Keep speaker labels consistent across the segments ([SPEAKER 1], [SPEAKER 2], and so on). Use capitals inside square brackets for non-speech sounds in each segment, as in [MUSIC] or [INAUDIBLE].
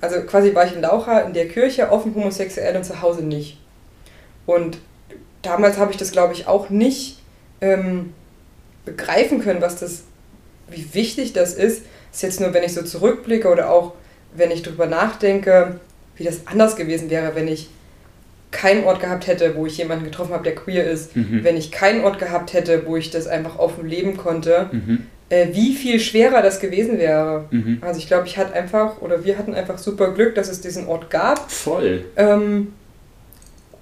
[SPEAKER 1] also quasi war ich in Laucha in der Kirche offen homosexuell und zu Hause nicht. Und damals habe ich das, glaube ich, auch nicht ähm, begreifen können, was das, wie wichtig das ist. Das ist jetzt nur, wenn ich so zurückblicke oder auch wenn ich darüber nachdenke, wie das anders gewesen wäre, wenn ich keinen Ort gehabt hätte, wo ich jemanden getroffen habe, der queer ist, mhm. wenn ich keinen Ort gehabt hätte, wo ich das einfach offen leben konnte, mhm. Äh, wie viel schwerer das gewesen wäre. Mhm. Also ich glaube, ich hatte einfach, oder wir hatten einfach super Glück, dass es diesen Ort gab.
[SPEAKER 2] Voll.
[SPEAKER 1] Ähm,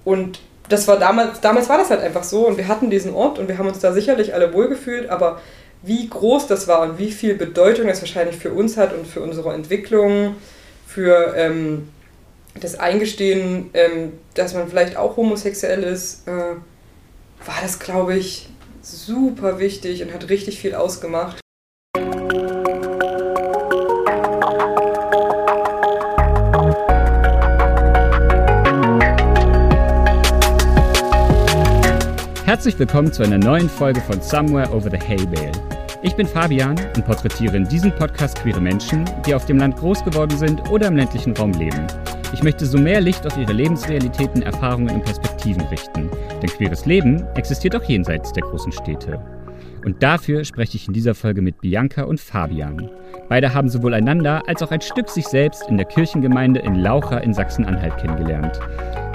[SPEAKER 1] und das war damals, damals war das halt einfach so und wir hatten diesen Ort und wir haben uns da sicherlich alle wohlgefühlt, aber wie groß das war und wie viel Bedeutung das wahrscheinlich für uns hat und für unsere Entwicklung, für ähm, das Eingestehen, ähm, dass man vielleicht auch homosexuell ist, äh, war das, glaube ich, super wichtig und hat richtig viel ausgemacht.
[SPEAKER 2] Herzlich willkommen zu einer neuen Folge von Somewhere Over the Hay Bale. Ich bin Fabian und porträtiere in diesem Podcast queere Menschen, die auf dem Land groß geworden sind oder im ländlichen Raum leben. Ich möchte so mehr Licht auf ihre Lebensrealitäten, Erfahrungen und Perspektiven richten. Denn queeres Leben existiert auch jenseits der großen Städte. Und dafür spreche ich in dieser Folge mit Bianca und Fabian. Beide haben sowohl einander als auch ein Stück sich selbst in der Kirchengemeinde in Laucha in Sachsen-Anhalt kennengelernt.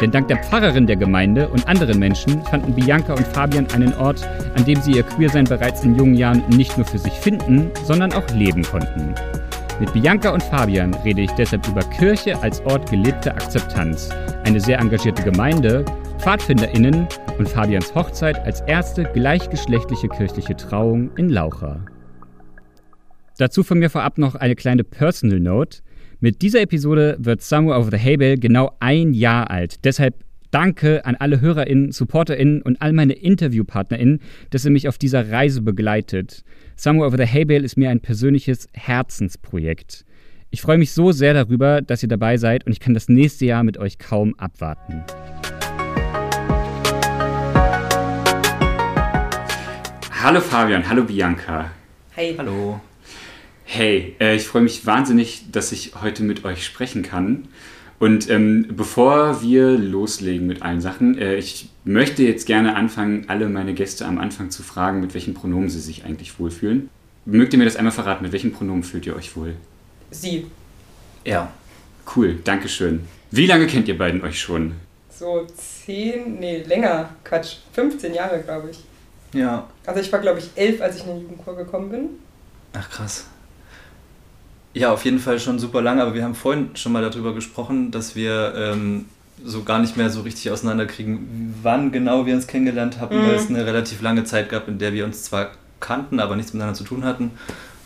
[SPEAKER 2] Denn dank der Pfarrerin der Gemeinde und anderen Menschen fanden Bianca und Fabian einen Ort, an dem sie ihr Queersein bereits in jungen Jahren nicht nur für sich finden, sondern auch leben konnten. Mit Bianca und Fabian rede ich deshalb über Kirche als Ort gelebter Akzeptanz, eine sehr engagierte Gemeinde, PfadfinderInnen und Fabians Hochzeit als erste gleichgeschlechtliche kirchliche Trauung in Laucha. Dazu von mir vorab noch eine kleine Personal Note. Mit dieser Episode wird Somewhere Over the Haybale genau ein Jahr alt. Deshalb Danke an alle HörerInnen, SupporterInnen und all meine InterviewpartnerInnen, dass ihr mich auf dieser Reise begleitet. Somewhere Over the Hay Bale ist mir ein persönliches Herzensprojekt. Ich freue mich so sehr darüber, dass ihr dabei seid und ich kann das nächste Jahr mit euch kaum abwarten. Hallo Fabian, hallo Bianca.
[SPEAKER 1] Hey.
[SPEAKER 2] Hallo. Hey, äh, ich freue mich wahnsinnig, dass ich heute mit euch sprechen kann. Und ähm, bevor wir loslegen mit allen Sachen, äh, ich möchte jetzt gerne anfangen, alle meine Gäste am Anfang zu fragen, mit welchen Pronomen sie sich eigentlich wohlfühlen. Mögt ihr mir das einmal verraten? Mit welchen Pronomen fühlt ihr euch wohl?
[SPEAKER 1] Sie.
[SPEAKER 2] Ja. Cool, danke schön. Wie lange kennt ihr beiden euch schon?
[SPEAKER 1] So zehn, nee, länger, Quatsch, 15 Jahre, glaube ich.
[SPEAKER 2] Ja.
[SPEAKER 1] Also ich war, glaube ich, elf, als ich in den Jugendchor gekommen bin.
[SPEAKER 3] Ach krass. Ja, auf jeden Fall schon super lange, aber wir haben vorhin schon mal darüber gesprochen, dass wir ähm, so gar nicht mehr so richtig auseinanderkriegen, wann genau wir uns kennengelernt haben, mhm. weil es eine relativ lange Zeit gab, in der wir uns zwar kannten, aber nichts miteinander zu tun hatten.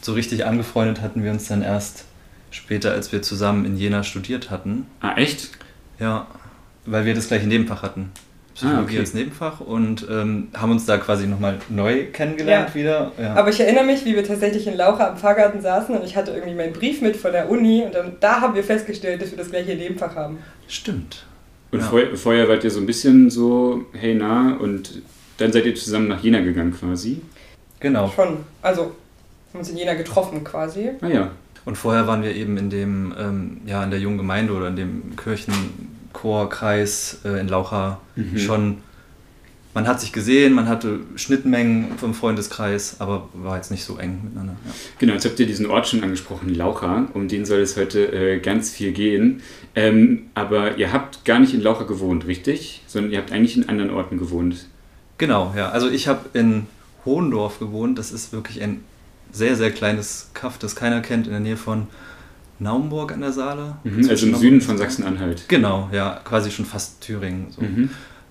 [SPEAKER 3] So richtig angefreundet hatten wir uns dann erst später, als wir zusammen in Jena studiert hatten.
[SPEAKER 2] Ah, echt?
[SPEAKER 3] Ja, weil wir das gleiche Nebenfach hatten. Psychologie ah, okay. als Nebenfach und ähm, haben uns da quasi nochmal neu kennengelernt ja. wieder.
[SPEAKER 1] Ja. Aber ich erinnere mich, wie wir tatsächlich in Laucha am Fahrgarten saßen und ich hatte irgendwie meinen Brief mit von der Uni und dann, da haben wir festgestellt, dass wir das gleiche Nebenfach haben.
[SPEAKER 3] Stimmt.
[SPEAKER 2] Und ja. vorher, vorher wart ihr so ein bisschen so, hey na, und dann seid ihr zusammen nach Jena gegangen quasi?
[SPEAKER 3] Genau.
[SPEAKER 1] Schon. Also haben uns in Jena getroffen quasi.
[SPEAKER 2] Ah ja.
[SPEAKER 3] Und vorher waren wir eben in dem, ähm, ja, in der jungen Gemeinde oder in dem Kirchen Chorkreis äh, in Laucha mhm. schon. Man hat sich gesehen, man hatte Schnittmengen vom Freundeskreis, aber war jetzt nicht so eng miteinander. Ja.
[SPEAKER 2] Genau, jetzt habt ihr diesen Ort schon angesprochen, Laucha, um den soll es heute äh, ganz viel gehen. Ähm, aber ihr habt gar nicht in Laucha gewohnt, richtig? Sondern ihr habt eigentlich in anderen Orten gewohnt.
[SPEAKER 3] Genau, ja. Also ich habe in Hohendorf gewohnt. Das ist wirklich ein sehr, sehr kleines Kaff, das keiner kennt, in der Nähe von Naumburg an der Saale.
[SPEAKER 2] Mhm, also im Süden von Sachsen-Anhalt.
[SPEAKER 3] Genau, ja, quasi schon fast Thüringen. So. Mhm.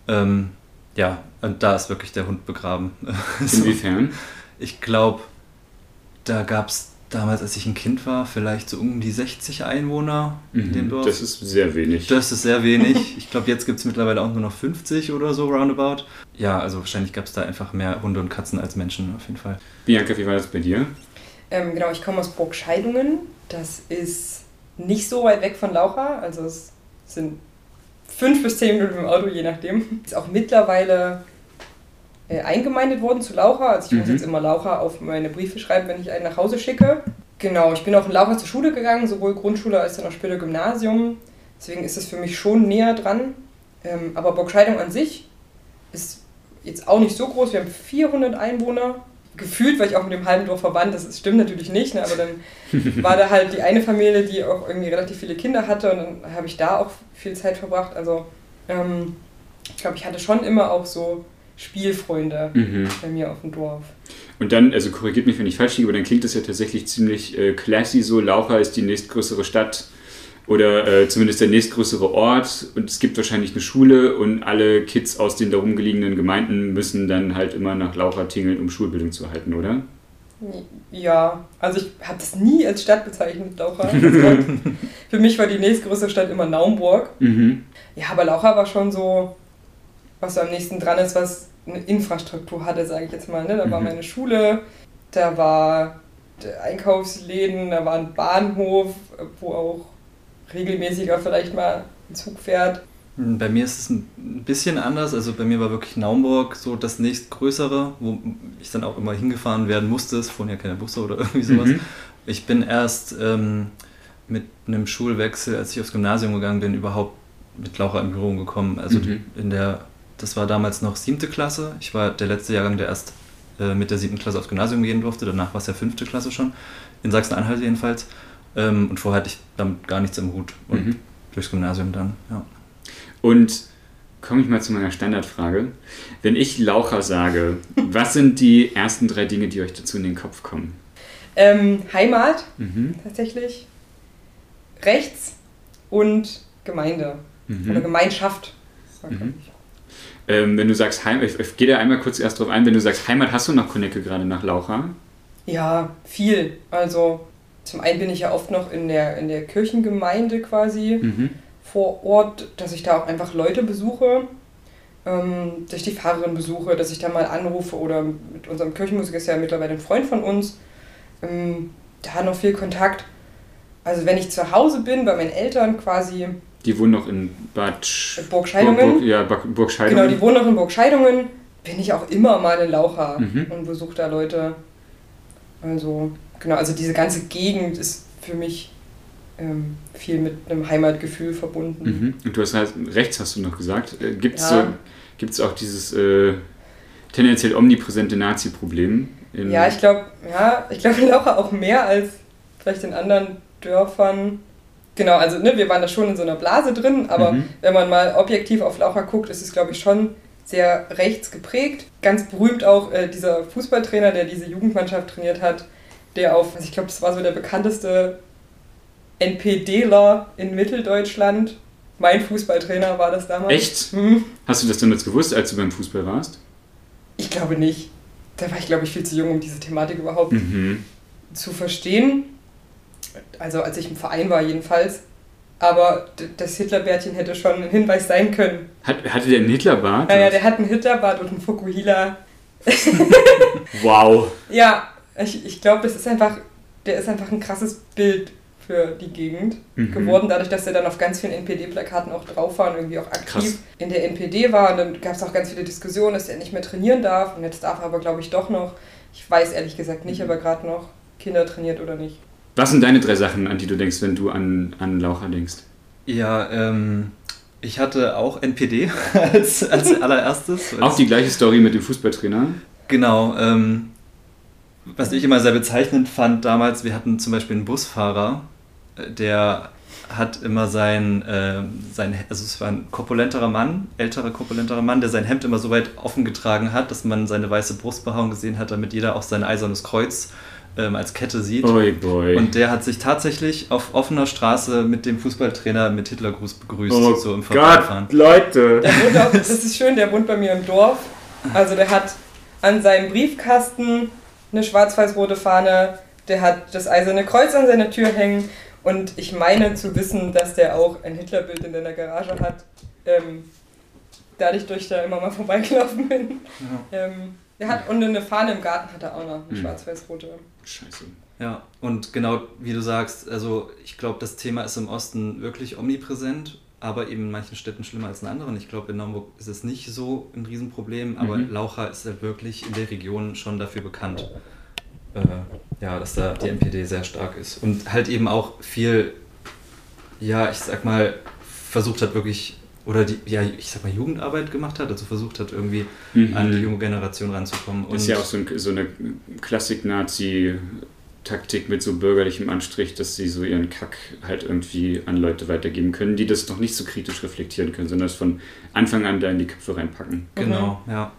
[SPEAKER 3] Ähm, ja, und da ist wirklich der Hund begraben. [LAUGHS]
[SPEAKER 2] Inwiefern?
[SPEAKER 3] ich glaube, da gab es damals, als ich ein Kind war, vielleicht so um die 60 Einwohner
[SPEAKER 2] mhm, in dem Dorf. Das ist sehr wenig.
[SPEAKER 3] Das ist sehr wenig. [LAUGHS] Ich glaube, jetzt gibt es mittlerweile auch nur noch 50 oder so roundabout. Ja, also wahrscheinlich gab es da einfach mehr Hunde und Katzen als Menschen auf jeden Fall.
[SPEAKER 2] Bianca, wie war das bei dir?
[SPEAKER 1] Ähm, genau, ich komme aus Burg Scheidungen. Das ist nicht so weit weg von Laucha. Also es sind fünf bis zehn Minuten im Auto, je nachdem. Ist auch mittlerweile äh, eingemeindet worden zu Laucha. Also ich mhm. muss jetzt immer Laucha auf meine Briefe schreiben, wenn ich einen nach Hause schicke. Genau, ich bin auch in Laucha zur Schule gegangen, sowohl Grundschule als dann auch später Gymnasium. Deswegen ist es für mich schon näher dran. Ähm, aber Burgscheidung an sich ist jetzt auch nicht so groß. Wir haben 400 Einwohner. Gefühlt, weil ich auch mit dem halben Dorf verwandt, das stimmt natürlich nicht, ne? aber dann war da halt die eine Familie, die auch irgendwie relativ viele Kinder hatte und dann habe ich da auch viel Zeit verbracht. Also ähm, ich glaube, ich hatte schon immer auch so Spielfreunde mhm. bei mir auf dem Dorf.
[SPEAKER 2] Und dann, also korrigiert mich, wenn ich falsch liege, aber dann klingt das ja tatsächlich ziemlich äh, classy so. Laucha ist die nächstgrößere Stadt oder äh, zumindest der nächstgrößere Ort und es gibt wahrscheinlich eine Schule und alle Kids aus den darum gelegenen Gemeinden müssen dann halt immer nach Laucha tingeln, um Schulbildung zu erhalten, oder?
[SPEAKER 1] Ja, also ich habe das nie als Stadt bezeichnet, Laucha. [LAUGHS] für mich war die nächstgrößere Stadt immer Naumburg. Mhm. Ja, aber Laucha war schon so, was so am nächsten dran ist, was eine Infrastruktur hatte, sage ich jetzt mal. Ne? Da mhm. war meine Schule, da war Einkaufsläden, da war ein Bahnhof, wo auch regelmäßiger vielleicht mal ein Zug fährt.
[SPEAKER 3] Hm, bei mir ist es ein bisschen anders. Also bei mir war wirklich Naumburg so das nächstgrößere, wo ich dann auch immer hingefahren werden musste. Es fuhren ja keine Busse oder [LAUGHS] irgendwie sowas. Mhm. Ich bin erst ähm, mit einem Schulwechsel, als ich aufs Gymnasium gegangen bin, überhaupt mit Laura in Berührung gekommen. Also mhm. in der, das war damals noch siebte Klasse. Ich war der letzte Jahrgang, der erst äh, mit der siebten Klasse aufs Gymnasium gehen durfte. Danach war es ja fünfte Klasse schon. In Sachsen-Anhalt jedenfalls. Ähm, und vorher hatte ich damit gar nichts im Hut. Und mhm. durchs Gymnasium dann, ja.
[SPEAKER 2] Und komme ich mal zu meiner Standardfrage. Wenn ich Laucher sage, was sind die ersten drei Dinge, die euch dazu in den Kopf kommen?
[SPEAKER 1] Ähm, Heimat, mhm. tatsächlich. Rechts und Gemeinde. Mhm. Oder Gemeinschaft. Mhm.
[SPEAKER 2] Ähm, wenn du sagst Heimat, ich, ich gehe da einmal kurz erst drauf ein, wenn du sagst Heimat, hast du noch Konecke gerade nach Laucha?
[SPEAKER 1] Ja, viel. Also zum einen bin ich ja oft noch in der, in der Kirchengemeinde quasi mhm. vor Ort, dass ich da auch einfach Leute besuche, ähm, dass ich die Pfarrerin besuche, dass ich da mal anrufe oder mit unserem Kirchenmusiker ist ja mittlerweile ein Freund von uns, ähm, da noch viel Kontakt. Also wenn ich zu Hause bin, bei meinen Eltern quasi.
[SPEAKER 2] Die wohnen noch in Bad
[SPEAKER 1] Burgscheidungen.
[SPEAKER 2] Burg, ja, Burgscheidungen.
[SPEAKER 1] Genau, die wohnen noch in Burgscheidungen. Bin ich auch immer mal in Laucha mhm. und besuche da Leute. Also genau, also diese ganze Gegend ist für mich ähm, viel mit einem Heimatgefühl verbunden.
[SPEAKER 2] Mhm. Und du hast halt, rechts hast du noch gesagt, äh, gibt es ja. so, auch dieses äh, tendenziell omnipräsente Nazi-Problem?
[SPEAKER 1] Ja, ich glaube, ja, ich glaube Laucha auch mehr als vielleicht in anderen Dörfern. Genau, also ne, wir waren da schon in so einer Blase drin, aber mhm. wenn man mal objektiv auf Laucha guckt, ist es, glaube ich, schon sehr rechts geprägt. Ganz berühmt auch äh, dieser Fußballtrainer, der diese Jugendmannschaft trainiert hat, der auf, also ich glaube, das war so der bekannteste NPDler in Mitteldeutschland. Mein Fußballtrainer war das damals.
[SPEAKER 2] Echt? Mhm. Hast du das damals gewusst, als du beim Fußball warst?
[SPEAKER 1] Ich glaube nicht. Da war ich, glaube ich, viel zu jung, um diese Thematik überhaupt mhm. zu verstehen. Also als ich im Verein war jedenfalls. Aber das Hitlerbärtchen hätte schon ein Hinweis sein können.
[SPEAKER 2] Hat, hatte der einen Hitlerbart?
[SPEAKER 1] Ja, ja, der hat einen Hitlerbart und einen Fukuhila. [LAUGHS]
[SPEAKER 2] wow.
[SPEAKER 1] Ja, ich, ich glaube, das ist einfach, der ist einfach ein krasses Bild für die Gegend mhm. geworden, dadurch, dass er dann auf ganz vielen NPD-Plakaten auch drauf war und irgendwie auch aktiv Krass. in der NPD war. Und dann gab es auch ganz viele Diskussionen, dass er nicht mehr trainieren darf. Und jetzt darf er aber, glaube ich, doch noch. Ich weiß ehrlich gesagt nicht, mhm. aber gerade noch Kinder trainiert oder nicht.
[SPEAKER 2] Was sind deine drei Sachen, an die du denkst, wenn du an, an Laucher denkst?
[SPEAKER 3] Ja, ähm, ich hatte auch NPD [LAUGHS] als, als allererstes.
[SPEAKER 2] auch die gleiche Story mit dem Fußballtrainer?
[SPEAKER 3] Genau. Ähm, was ich immer sehr bezeichnend fand damals, wir hatten zum Beispiel einen Busfahrer, äh, der hat immer sein, äh, sein, also es war ein korpulenterer Mann, älterer korpulenterer Mann, der sein Hemd immer so weit offen getragen hat, dass man seine weiße Brustbehaarung gesehen hat, damit jeder auch sein eisernes Kreuz ähm, als Kette sieht.
[SPEAKER 2] Oi boy.
[SPEAKER 3] Und der hat sich tatsächlich auf offener Straße mit dem Fußballtrainer mit Hitlergruß begrüßt,
[SPEAKER 2] oh so im Gott, Leute!
[SPEAKER 1] Auch, das ist schön, der wohnt bei mir im Dorf. Also der hat an seinem Briefkasten eine schwarz-weiß-rote Fahne, der hat das Eiserne Kreuz an seiner Tür hängen und ich meine zu wissen, dass der auch ein Hitlerbild in seiner Garage hat. Ähm, dadurch, durch da immer mal vorbeigelaufen bin. Ja. Ähm, der hat und eine Fahne im Garten hat er auch noch, eine mhm. schwarz-weiß-rote.
[SPEAKER 3] Scheiße. Ja, und genau wie du sagst, also ich glaube, das Thema ist im Osten wirklich omnipräsent, aber eben in manchen Städten schlimmer als in anderen. Ich glaube, in Naumburg ist es nicht so ein Riesenproblem, aber mhm. Laucha ist halt wirklich in der Region schon dafür bekannt. äh, ja, dass da die NPD sehr stark ist und halt eben auch viel, ja, ich sag mal, versucht hat wirklich oder die, ja, ich sag mal, Jugendarbeit gemacht hat, also versucht hat, irgendwie mhm. an die junge Generation ranzukommen.
[SPEAKER 2] das ist ja auch so, ein, so eine Klassik-Nazi- Taktik mit so bürgerlichem Anstrich, dass sie so ihren Kack halt irgendwie an Leute weitergeben können, die das noch nicht so kritisch reflektieren können, sondern das von Anfang an da in die Köpfe reinpacken.
[SPEAKER 3] Genau, mhm. ja.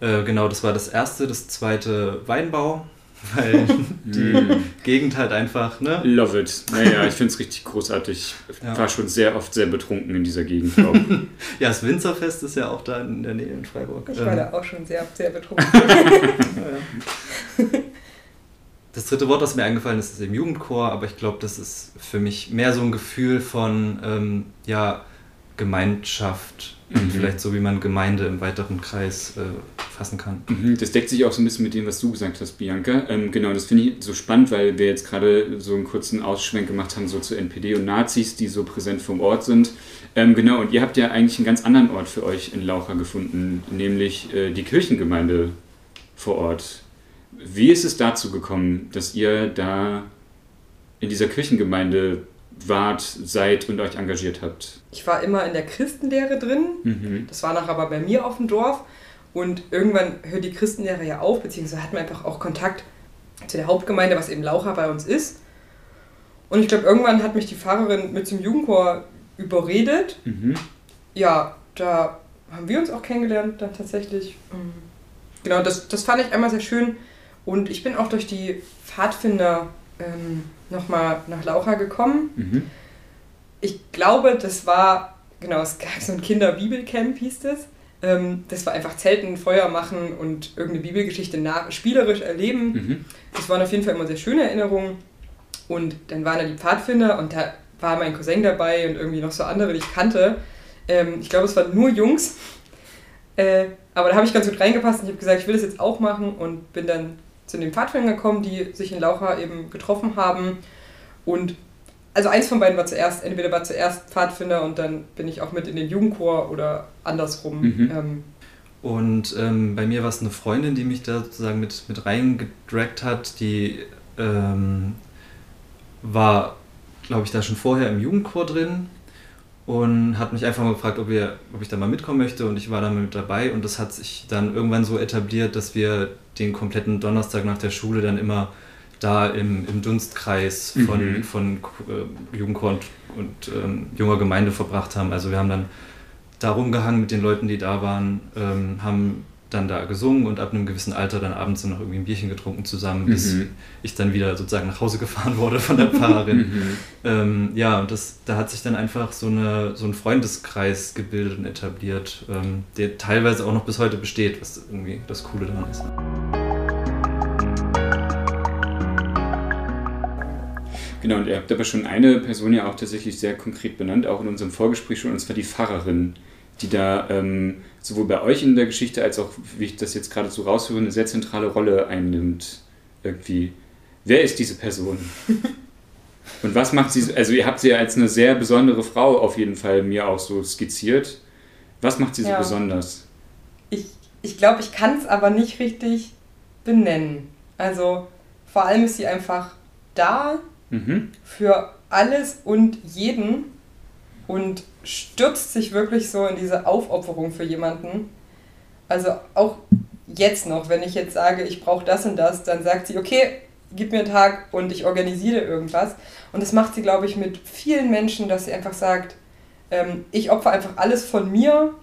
[SPEAKER 3] Äh, genau, das war das erste. Das zweite Weinbau, weil [LAUGHS] die. Gegend halt einfach, ne?
[SPEAKER 2] Love it. Naja, ich finde es richtig großartig. Ich ja. war schon sehr oft sehr betrunken in dieser Gegend. [LAUGHS]
[SPEAKER 3] ja, das Winzerfest ist ja auch da in der Nähe in Freiburg.
[SPEAKER 1] Ich war ähm. da auch schon sehr, sehr betrunken. [LAUGHS]
[SPEAKER 3] Das dritte Wort, das mir eingefallen ist, ist im Jugendchor, aber ich glaube, das ist für mich mehr so ein Gefühl von ähm, ja, Gemeinschaft, mhm. vielleicht so wie man Gemeinde im weiteren Kreis äh, fassen kann.
[SPEAKER 2] Mhm. Das deckt sich auch so ein bisschen mit dem, was du gesagt hast, Bianca. Ähm, genau, das finde ich so spannend, weil wir jetzt gerade so einen kurzen Ausschwenk gemacht haben, so zu NPD und Nazis, die so präsent vom Ort sind. Ähm, genau, und ihr habt ja eigentlich einen ganz anderen Ort für euch in Laucha gefunden, nämlich äh, die Kirchengemeinde vor Ort. Wie ist es dazu gekommen, dass ihr da in dieser Kirchengemeinde wart, seid und euch engagiert habt?
[SPEAKER 1] Ich war immer in der Christenlehre drin. Mhm. Das war nachher aber bei mir auf dem Dorf. Und irgendwann hört die Christenlehre ja auf, beziehungsweise hat man einfach auch Kontakt zu der Hauptgemeinde, was eben Laucha bei uns ist. Und ich glaube, irgendwann hat mich die Pfarrerin mit zum Jugendchor überredet. Mhm. Ja, da haben wir uns auch kennengelernt, dann tatsächlich. Ähm, genau, das, das fand ich einmal sehr schön, und ich bin auch durch die Pfadfinder ähm, nochmal nach Laucha gekommen. Mhm. Ich glaube, das war, genau, es gab so ein Kinderbibelcamp, hieß das. Ähm, das war einfach Zelten, Feuer machen und irgendeine Bibelgeschichte nach, spielerisch erleben. Mhm. Das waren auf jeden Fall immer sehr schöne Erinnerungen. Und dann waren da die Pfadfinder und da war mein Cousin dabei und irgendwie noch so andere, die ich kannte. Ähm, ich glaube, es waren nur Jungs. Äh, aber da habe ich ganz gut reingepasst und ich habe gesagt, ich will das jetzt auch machen und bin dann zu den Pfadfindern gekommen, die sich in Laucha eben getroffen haben. Und also eins von beiden war zuerst, entweder war zuerst Pfadfinder und dann bin ich auch mit in den Jugendchor oder andersrum. Mhm. Ähm.
[SPEAKER 3] und ähm, bei mir war es eine Freundin, die mich da sozusagen mit, mit reingedragt hat, die ähm, war, glaube ich, da schon vorher im Jugendchor drin und hat mich einfach mal gefragt, ob, wir, ob ich da mal mitkommen möchte und ich war da mit dabei und das hat sich dann irgendwann so etabliert, dass wir den kompletten Donnerstag nach der Schule dann immer da im, im Dunstkreis von, mhm. von äh, Jugendchor und, und ähm, junger Gemeinde verbracht haben. Also wir haben dann da rumgehangen mit den Leuten, die da waren, ähm, haben dann da gesungen und ab einem gewissen Alter dann abends noch irgendwie ein Bierchen getrunken zusammen, bis mhm. ich dann wieder sozusagen nach Hause gefahren wurde von der Pfarrerin. [LAUGHS] mhm. ähm, ja, und das, da hat sich dann einfach so, eine, so ein Freundeskreis gebildet und etabliert, ähm, der teilweise auch noch bis heute besteht, was irgendwie das Coole daran ist.
[SPEAKER 2] Genau, und ihr habt aber schon eine Person ja auch tatsächlich sehr konkret benannt, auch in unserem Vorgespräch schon, und zwar die Pfarrerin, die da ähm, sowohl bei euch in der Geschichte als auch, wie ich das jetzt gerade so raushöre, eine sehr zentrale Rolle einnimmt. Irgendwie. Wer ist diese Person? [LAUGHS] Und was macht sie, also ihr habt sie als eine sehr besondere Frau auf jeden Fall mir auch so skizziert. Was macht sie so ja. besonders?
[SPEAKER 1] Ich, ich glaube, ich kann es aber nicht richtig benennen. Also vor allem ist sie einfach da mhm. für alles und jeden und stürzt sich wirklich so in diese Aufopferung für jemanden. Also auch jetzt noch, wenn ich jetzt sage, ich brauche das und das, dann sagt sie, okay, gib mir einen Tag und ich organisiere irgendwas. Und das macht sie, glaube ich, mit vielen Menschen, dass sie einfach sagt, ähm, ich opfer einfach alles von mir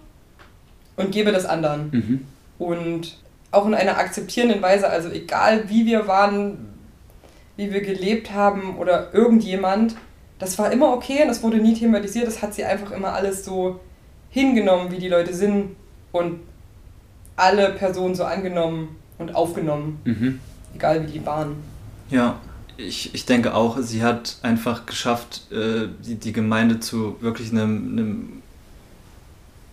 [SPEAKER 1] und gebe das anderen. Mhm. Und auch in einer akzeptierenden Weise, also egal wie wir waren, wie wir gelebt haben oder irgendjemand, das war immer okay und das wurde nie thematisiert. Das hat sie einfach immer alles so hingenommen, wie die Leute sind und alle Personen so angenommen und aufgenommen. Mhm. Egal wie die waren.
[SPEAKER 3] Ja, ich, ich denke auch, sie hat einfach geschafft, äh, die, die Gemeinde zu wirklich einem, einem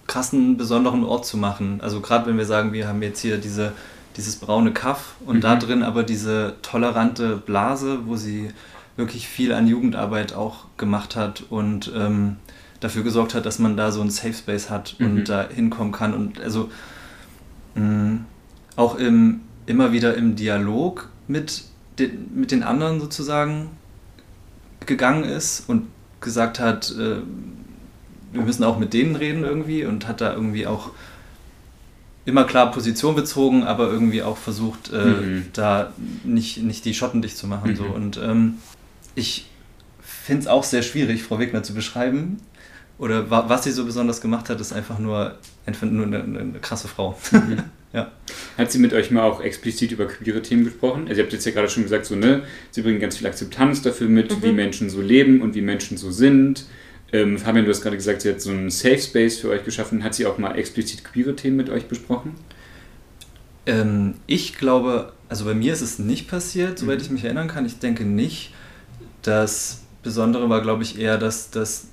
[SPEAKER 3] krassen, besonderen Ort zu machen. Also gerade wenn wir sagen, wir haben jetzt hier diese, dieses braune Kaff und mhm. da drin aber diese tolerante Blase, wo sie wirklich viel an Jugendarbeit auch gemacht hat und ähm, dafür gesorgt hat, dass man da so einen Safe Space hat und mhm. da hinkommen kann. Und also mh, auch im, immer wieder im Dialog mit den, mit den anderen sozusagen gegangen ist und gesagt hat, äh, wir müssen auch mit denen reden irgendwie und hat da irgendwie auch immer klar Position bezogen, aber irgendwie auch versucht, äh, mhm. da nicht, nicht die Schotten dicht zu machen. Mhm. So. Und ähm, ich finde es auch sehr schwierig, Frau Wegner zu beschreiben. Oder wa was sie so besonders gemacht hat, ist einfach nur, einfach nur eine, eine krasse Frau. Mhm. [LAUGHS] ja.
[SPEAKER 2] Hat sie mit euch mal auch explizit über queere Themen gesprochen? Also ihr habt jetzt ja gerade schon gesagt, so, ne, sie bringen ganz viel Akzeptanz dafür mit, wie mhm. Menschen so leben und wie Menschen so sind ähm, Fabian, du hast gerade gesagt, sie hat so einen Safe Space für euch geschaffen. Hat sie auch mal explizit queere Themen mit euch besprochen?
[SPEAKER 3] Ähm, ich glaube, also bei mir ist es nicht passiert, soweit mhm. ich mich erinnern kann. Ich denke nicht. Das Besondere war, glaube ich, eher, dass das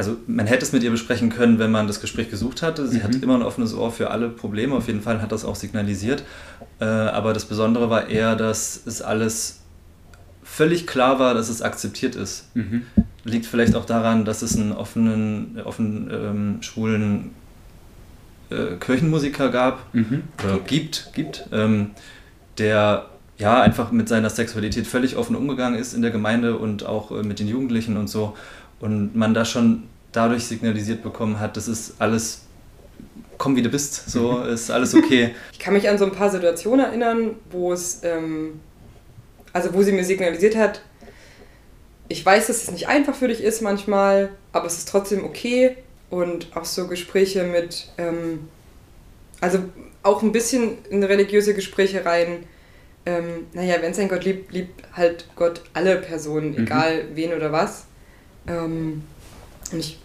[SPEAKER 3] also man hätte es mit ihr besprechen können, wenn man das Gespräch gesucht hatte. Sie mhm. hat immer ein offenes Ohr für alle Probleme, auf jeden Fall hat das auch signalisiert. Äh, aber das Besondere war eher, dass es alles völlig klar war, dass es akzeptiert ist. Mhm. Liegt vielleicht auch daran, dass es einen offenen, offenen ähm, schwulen äh, Kirchenmusiker gab mhm. oder gibt, gibt ähm, der ja einfach mit seiner Sexualität völlig offen umgegangen ist in der Gemeinde und auch äh, mit den Jugendlichen und so. Und man da schon dadurch signalisiert bekommen hat, das ist alles komm wie du bist, so mhm. ist alles okay. [LAUGHS]
[SPEAKER 1] Ich kann mich an so ein paar Situationen erinnern, wo es ähm, also wo sie mir signalisiert hat, ich weiß, dass es nicht einfach für dich ist manchmal, aber es ist trotzdem okay. Und auch so Gespräche mit, ähm, also auch ein bisschen in religiöse Gespräche rein. Ähm, naja, wenn es ein Gott liebt, liebt halt Gott alle Personen, mhm. egal wen oder was. Ähm, und ich,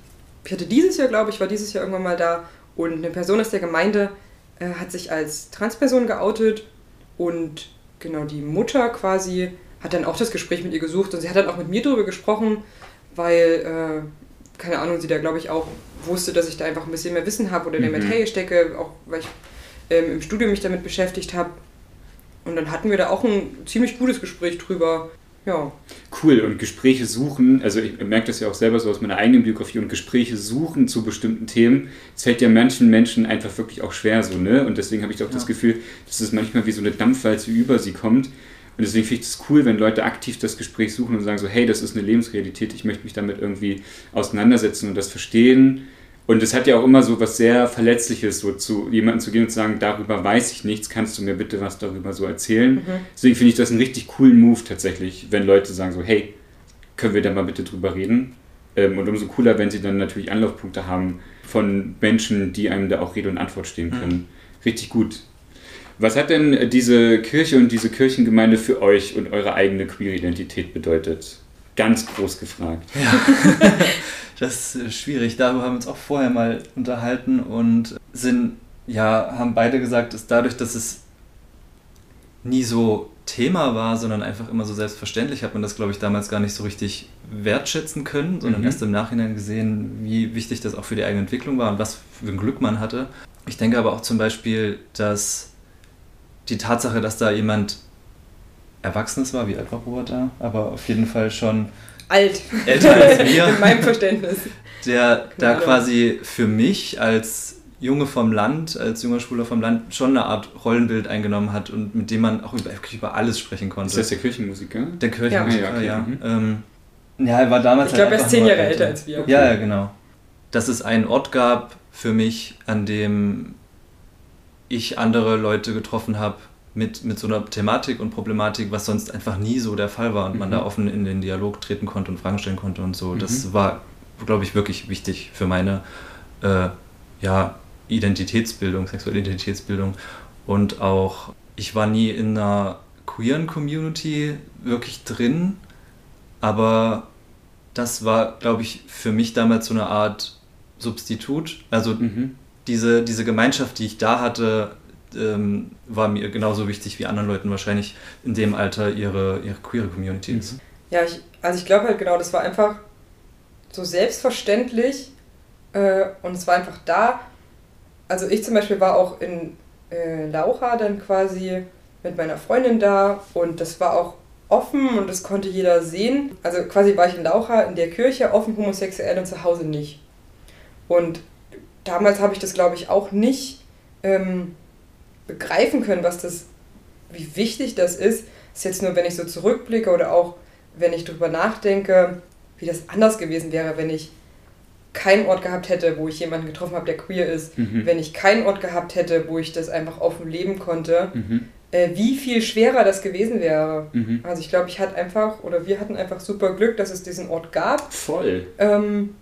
[SPEAKER 1] ich hatte dieses Jahr, glaube ich, war dieses Jahr irgendwann mal da und eine Person aus der Gemeinde äh, hat sich als Transperson geoutet und genau, die Mutter quasi hat dann auch das Gespräch mit ihr gesucht und sie hat dann auch mit mir darüber gesprochen, weil, äh, keine Ahnung, sie da glaube ich auch wusste, dass ich da einfach ein bisschen mehr Wissen habe oder in der mhm. Materie stecke, auch weil ich ähm, im Studium mich damit beschäftigt habe. Und dann hatten wir da auch ein ziemlich gutes Gespräch drüber, ja.
[SPEAKER 2] Cool. Und Gespräche suchen, also ich merke das ja auch selber so aus meiner eigenen Biografie und Gespräche suchen zu bestimmten Themen, es fällt ja manchen Menschen einfach wirklich auch schwer so, ne? Und deswegen habe ich auch ja. das Gefühl, dass es manchmal wie so eine Dampfwalze über sie kommt. Und deswegen finde ich es cool, wenn Leute aktiv das Gespräch suchen und sagen so, hey, das ist eine Lebensrealität, ich möchte mich damit irgendwie auseinandersetzen und das verstehen und es hat ja auch immer so was sehr Verletzliches, so zu jemandem zu gehen und zu sagen, darüber weiß ich nichts, kannst du mir bitte was darüber so erzählen? Mhm. Deswegen finde ich das einen richtig coolen Move tatsächlich, wenn Leute sagen so, hey, können wir da mal bitte drüber reden? Ähm, und umso cooler, wenn sie dann natürlich Anlaufpunkte haben von Menschen, die einem da auch Rede und Antwort stehen mhm. können. Mhm. Richtig gut. Was hat denn diese Kirche und diese Kirchengemeinde für euch und eure eigene Queer-Identität bedeutet? Ganz groß gefragt.
[SPEAKER 3] Ja. [LAUGHS] das ist schwierig. Darüber haben wir uns auch vorher mal unterhalten und sind, ja, haben beide gesagt, dass dadurch, dass es nie so Thema war, sondern einfach immer so selbstverständlich, hat man das, glaube ich, damals gar nicht so richtig wertschätzen können, sondern mhm. erst im Nachhinein gesehen, wie wichtig das auch für die eigene Entwicklung war und was für ein Glück man hatte. Ich denke aber auch zum Beispiel, dass die Tatsache, dass da jemand Erwachsenes war, wie alt war Robert da, aber auf jeden Fall schon
[SPEAKER 1] alt.
[SPEAKER 3] Älter als [LAUGHS] wir.
[SPEAKER 1] In meinem Verständnis.
[SPEAKER 3] Der da quasi für mich als Junge vom Land, als junger Schwuler vom Land schon eine Art Rollenbild eingenommen hat und mit dem man auch über, über alles sprechen konnte.
[SPEAKER 2] Ist das der Kirchenmusiker?
[SPEAKER 3] Der Kirchenmusiker, ja. ja, okay. ja. Mhm. Ähm, ja, er war damals.
[SPEAKER 1] Ich glaube, halt er ist zehn Jahre älter als wir.
[SPEAKER 3] Ja, ja, genau. Dass es einen Ort gab für mich, an dem ich andere Leute getroffen habe, mit, mit so einer Thematik und Problematik, was sonst einfach nie so der Fall war und mhm. man da mhm. offen in den Dialog treten konnte und Fragen stellen konnte und so. Mhm. Das war, glaube ich, wirklich wichtig für meine äh, ja, Identitätsbildung, sexuelle Identitätsbildung. Und auch, ich war nie in einer queeren Community wirklich drin, aber das war, glaube ich, für mich damals so eine Art Substitut. Also mhm. diese, diese Gemeinschaft, die ich da hatte, ähm, war mir genauso wichtig wie anderen Leuten wahrscheinlich in dem Alter ihre, ihre queere Community ist. Mhm.
[SPEAKER 1] Ja, ich, also ich glaube halt genau, das war einfach so selbstverständlich äh, und es war einfach da. Also ich zum Beispiel war auch in äh, Laucha dann quasi mit meiner Freundin da und das war auch offen und das konnte jeder sehen. Also quasi war ich in Laucha in der Kirche offen homosexuell und zu Hause nicht. Und damals habe ich das glaube ich auch nicht ähm, begreifen können, was das, wie wichtig das ist, ist jetzt nur, wenn ich so zurückblicke oder auch wenn ich darüber nachdenke, wie das anders gewesen wäre, wenn ich keinen Ort gehabt hätte, wo ich jemanden getroffen habe, der queer ist, mhm. wenn ich keinen Ort gehabt hätte, wo ich das einfach offen leben konnte, mhm. äh, wie viel schwerer das gewesen wäre. Mhm. Also ich glaube, ich hatte einfach, oder wir hatten einfach super Glück, dass es diesen Ort gab.
[SPEAKER 2] Voll.
[SPEAKER 1] Ähm,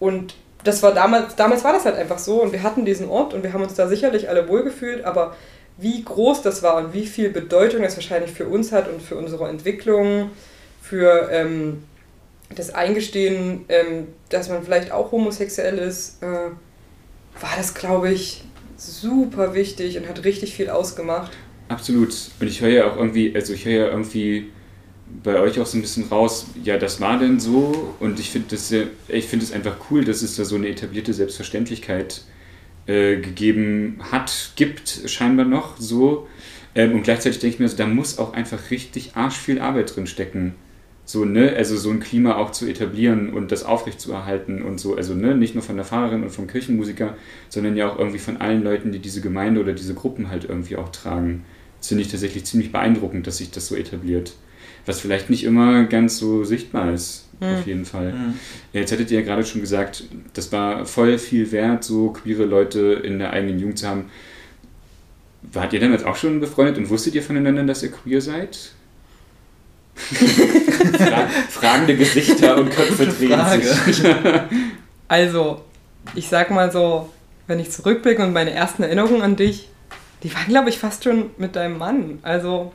[SPEAKER 1] und das war damals, damals war das halt einfach so und wir hatten diesen Ort und wir haben uns da sicherlich alle wohlgefühlt, aber wie groß das war und wie viel Bedeutung das wahrscheinlich für uns hat und für unsere Entwicklung, für ähm, das Eingestehen, ähm, dass man vielleicht auch homosexuell ist, äh, war das, glaube ich, super wichtig und hat richtig viel ausgemacht.
[SPEAKER 2] Absolut. Und ich höre ja auch irgendwie, also ich höre ja irgendwie bei euch auch so ein bisschen raus, ja, das war denn so und ich finde es einfach cool, dass es da so eine etablierte Selbstverständlichkeit äh, gegeben hat, gibt scheinbar noch so. Ähm, und gleichzeitig denke ich mir, so, da muss auch einfach richtig arsch viel Arbeit drin stecken so, ne, also so ein Klima auch zu etablieren und das aufrechtzuerhalten und so, also ne, nicht nur von der Pfarrerin und vom Kirchenmusiker, sondern ja auch irgendwie von allen Leuten, die diese Gemeinde oder diese Gruppen halt irgendwie auch tragen. Das finde ich tatsächlich ziemlich beeindruckend, dass sich das so etabliert. Was vielleicht nicht immer ganz so sichtbar ist, mhm. auf jeden Fall. Mhm. Jetzt hattet ihr ja gerade schon gesagt, das war voll viel wert, so queere Leute in der eigenen Jugend zu haben. Wart ihr damals auch schon befreundet und wusstet ihr voneinander, dass ihr queer seid? [LAUGHS] fragende Gesichter und Köpfe drehen sich. [LAUGHS]
[SPEAKER 1] also, ich sag mal so, wenn ich zurückblicke und meine ersten Erinnerungen an dich, die waren, glaube ich, fast schon mit deinem Mann. Also,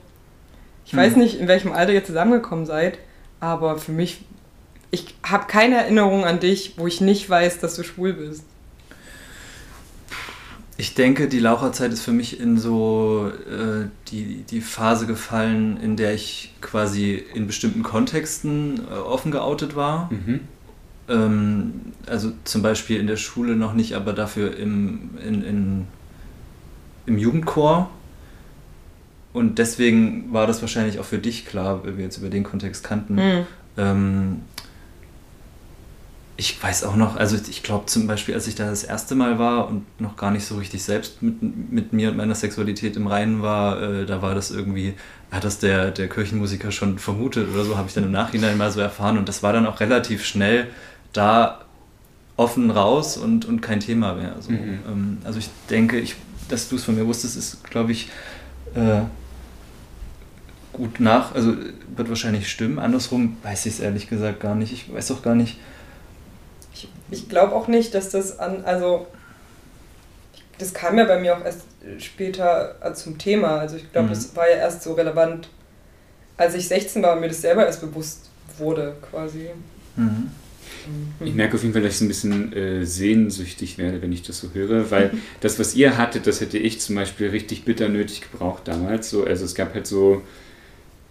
[SPEAKER 1] ich hm. weiß nicht, in welchem Alter ihr zusammengekommen seid, aber für mich, ich habe keine Erinnerung an dich, wo ich nicht weiß, dass du schwul bist.
[SPEAKER 3] Ich denke, die Laucherzeit ist für mich in so äh, die, die Phase gefallen, in der ich quasi in bestimmten Kontexten äh, offen geoutet war. Mhm. Ähm, also zum Beispiel in der Schule noch nicht, aber dafür im, in, in, im Jugendchor. Und deswegen war das wahrscheinlich auch für dich klar, wenn wir jetzt über den Kontext kannten. Mhm. Ähm, ich weiß auch noch, also ich glaube zum Beispiel, als ich da das erste Mal war und noch gar nicht so richtig selbst mit, mit mir und meiner Sexualität im Reinen war, äh, da war das irgendwie, hat das der, der Kirchenmusiker schon vermutet oder so, habe ich dann im Nachhinein mal so erfahren und das war dann auch relativ schnell da offen raus und, und kein Thema mehr. Also, mhm. ähm, also ich denke, ich, dass du es von mir wusstest, ist, glaube ich, äh, gut nach, also wird wahrscheinlich stimmen. Andersrum weiß ich es ehrlich gesagt gar nicht. Ich weiß auch gar nicht,
[SPEAKER 1] ich glaube auch nicht, dass das an, also das kam ja bei mir auch erst später äh, zum Thema. Also ich glaube, mhm. das war ja erst so relevant, als ich 16 war und mir das selber erst bewusst wurde, quasi. Mhm.
[SPEAKER 2] mhm. Ich merke auf jeden Fall, dass ich so ein bisschen äh, sehnsüchtig werde, wenn ich das so höre, weil [LAUGHS] das, was ihr hattet, das hätte ich zum Beispiel richtig bitter nötig gebraucht damals. So, also es gab halt so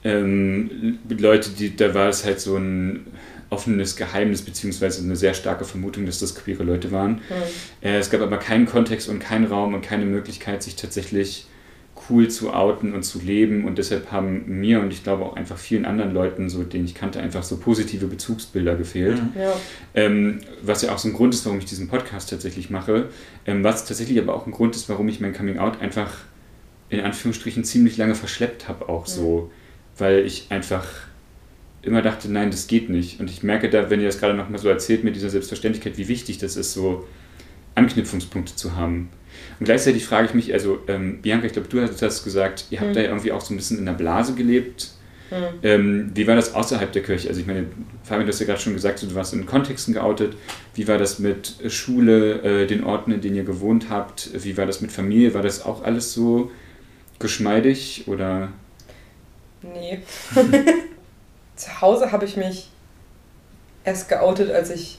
[SPEAKER 2] ähm, Leute, die, da war es halt so ein offenes Geheimnis beziehungsweise eine sehr starke Vermutung, dass das queere Leute waren. Mhm. Äh, es gab aber keinen Kontext und keinen Raum und keine Möglichkeit, sich tatsächlich cool zu outen und zu leben und deshalb haben mir und ich glaube auch einfach vielen anderen Leuten, so denen ich kannte, einfach so positive Bezugsbilder gefehlt. Mhm. Ja. Ähm, was ja auch so ein Grund ist, warum ich diesen Podcast tatsächlich mache, ähm, was tatsächlich aber auch ein Grund ist, warum ich mein Coming Out einfach in Anführungsstrichen ziemlich lange verschleppt habe, auch so, weil ich einfach immer dachte, nein, das geht nicht. Und ich merke da, wenn ihr das gerade nochmal so erzählt mit dieser Selbstverständlichkeit, wie wichtig das ist, so Anknüpfungspunkte zu haben. Und gleichzeitig frage ich mich, also ähm, Bianca, ich glaube, du hast gesagt, ihr habt mhm. da irgendwie auch so ein bisschen in der Blase gelebt. Mhm. Ähm, wie war das außerhalb der Kirche? Also ich meine, Fabian, du hast ja gerade schon gesagt, du warst in Kontexten geoutet. Wie war das mit Schule, äh, den Orten, in denen ihr gewohnt habt? Wie war das mit Familie? War das auch alles so geschmeidig oder?
[SPEAKER 1] Nee. [LAUGHS] zu Hause habe ich mich erst geoutet, als ich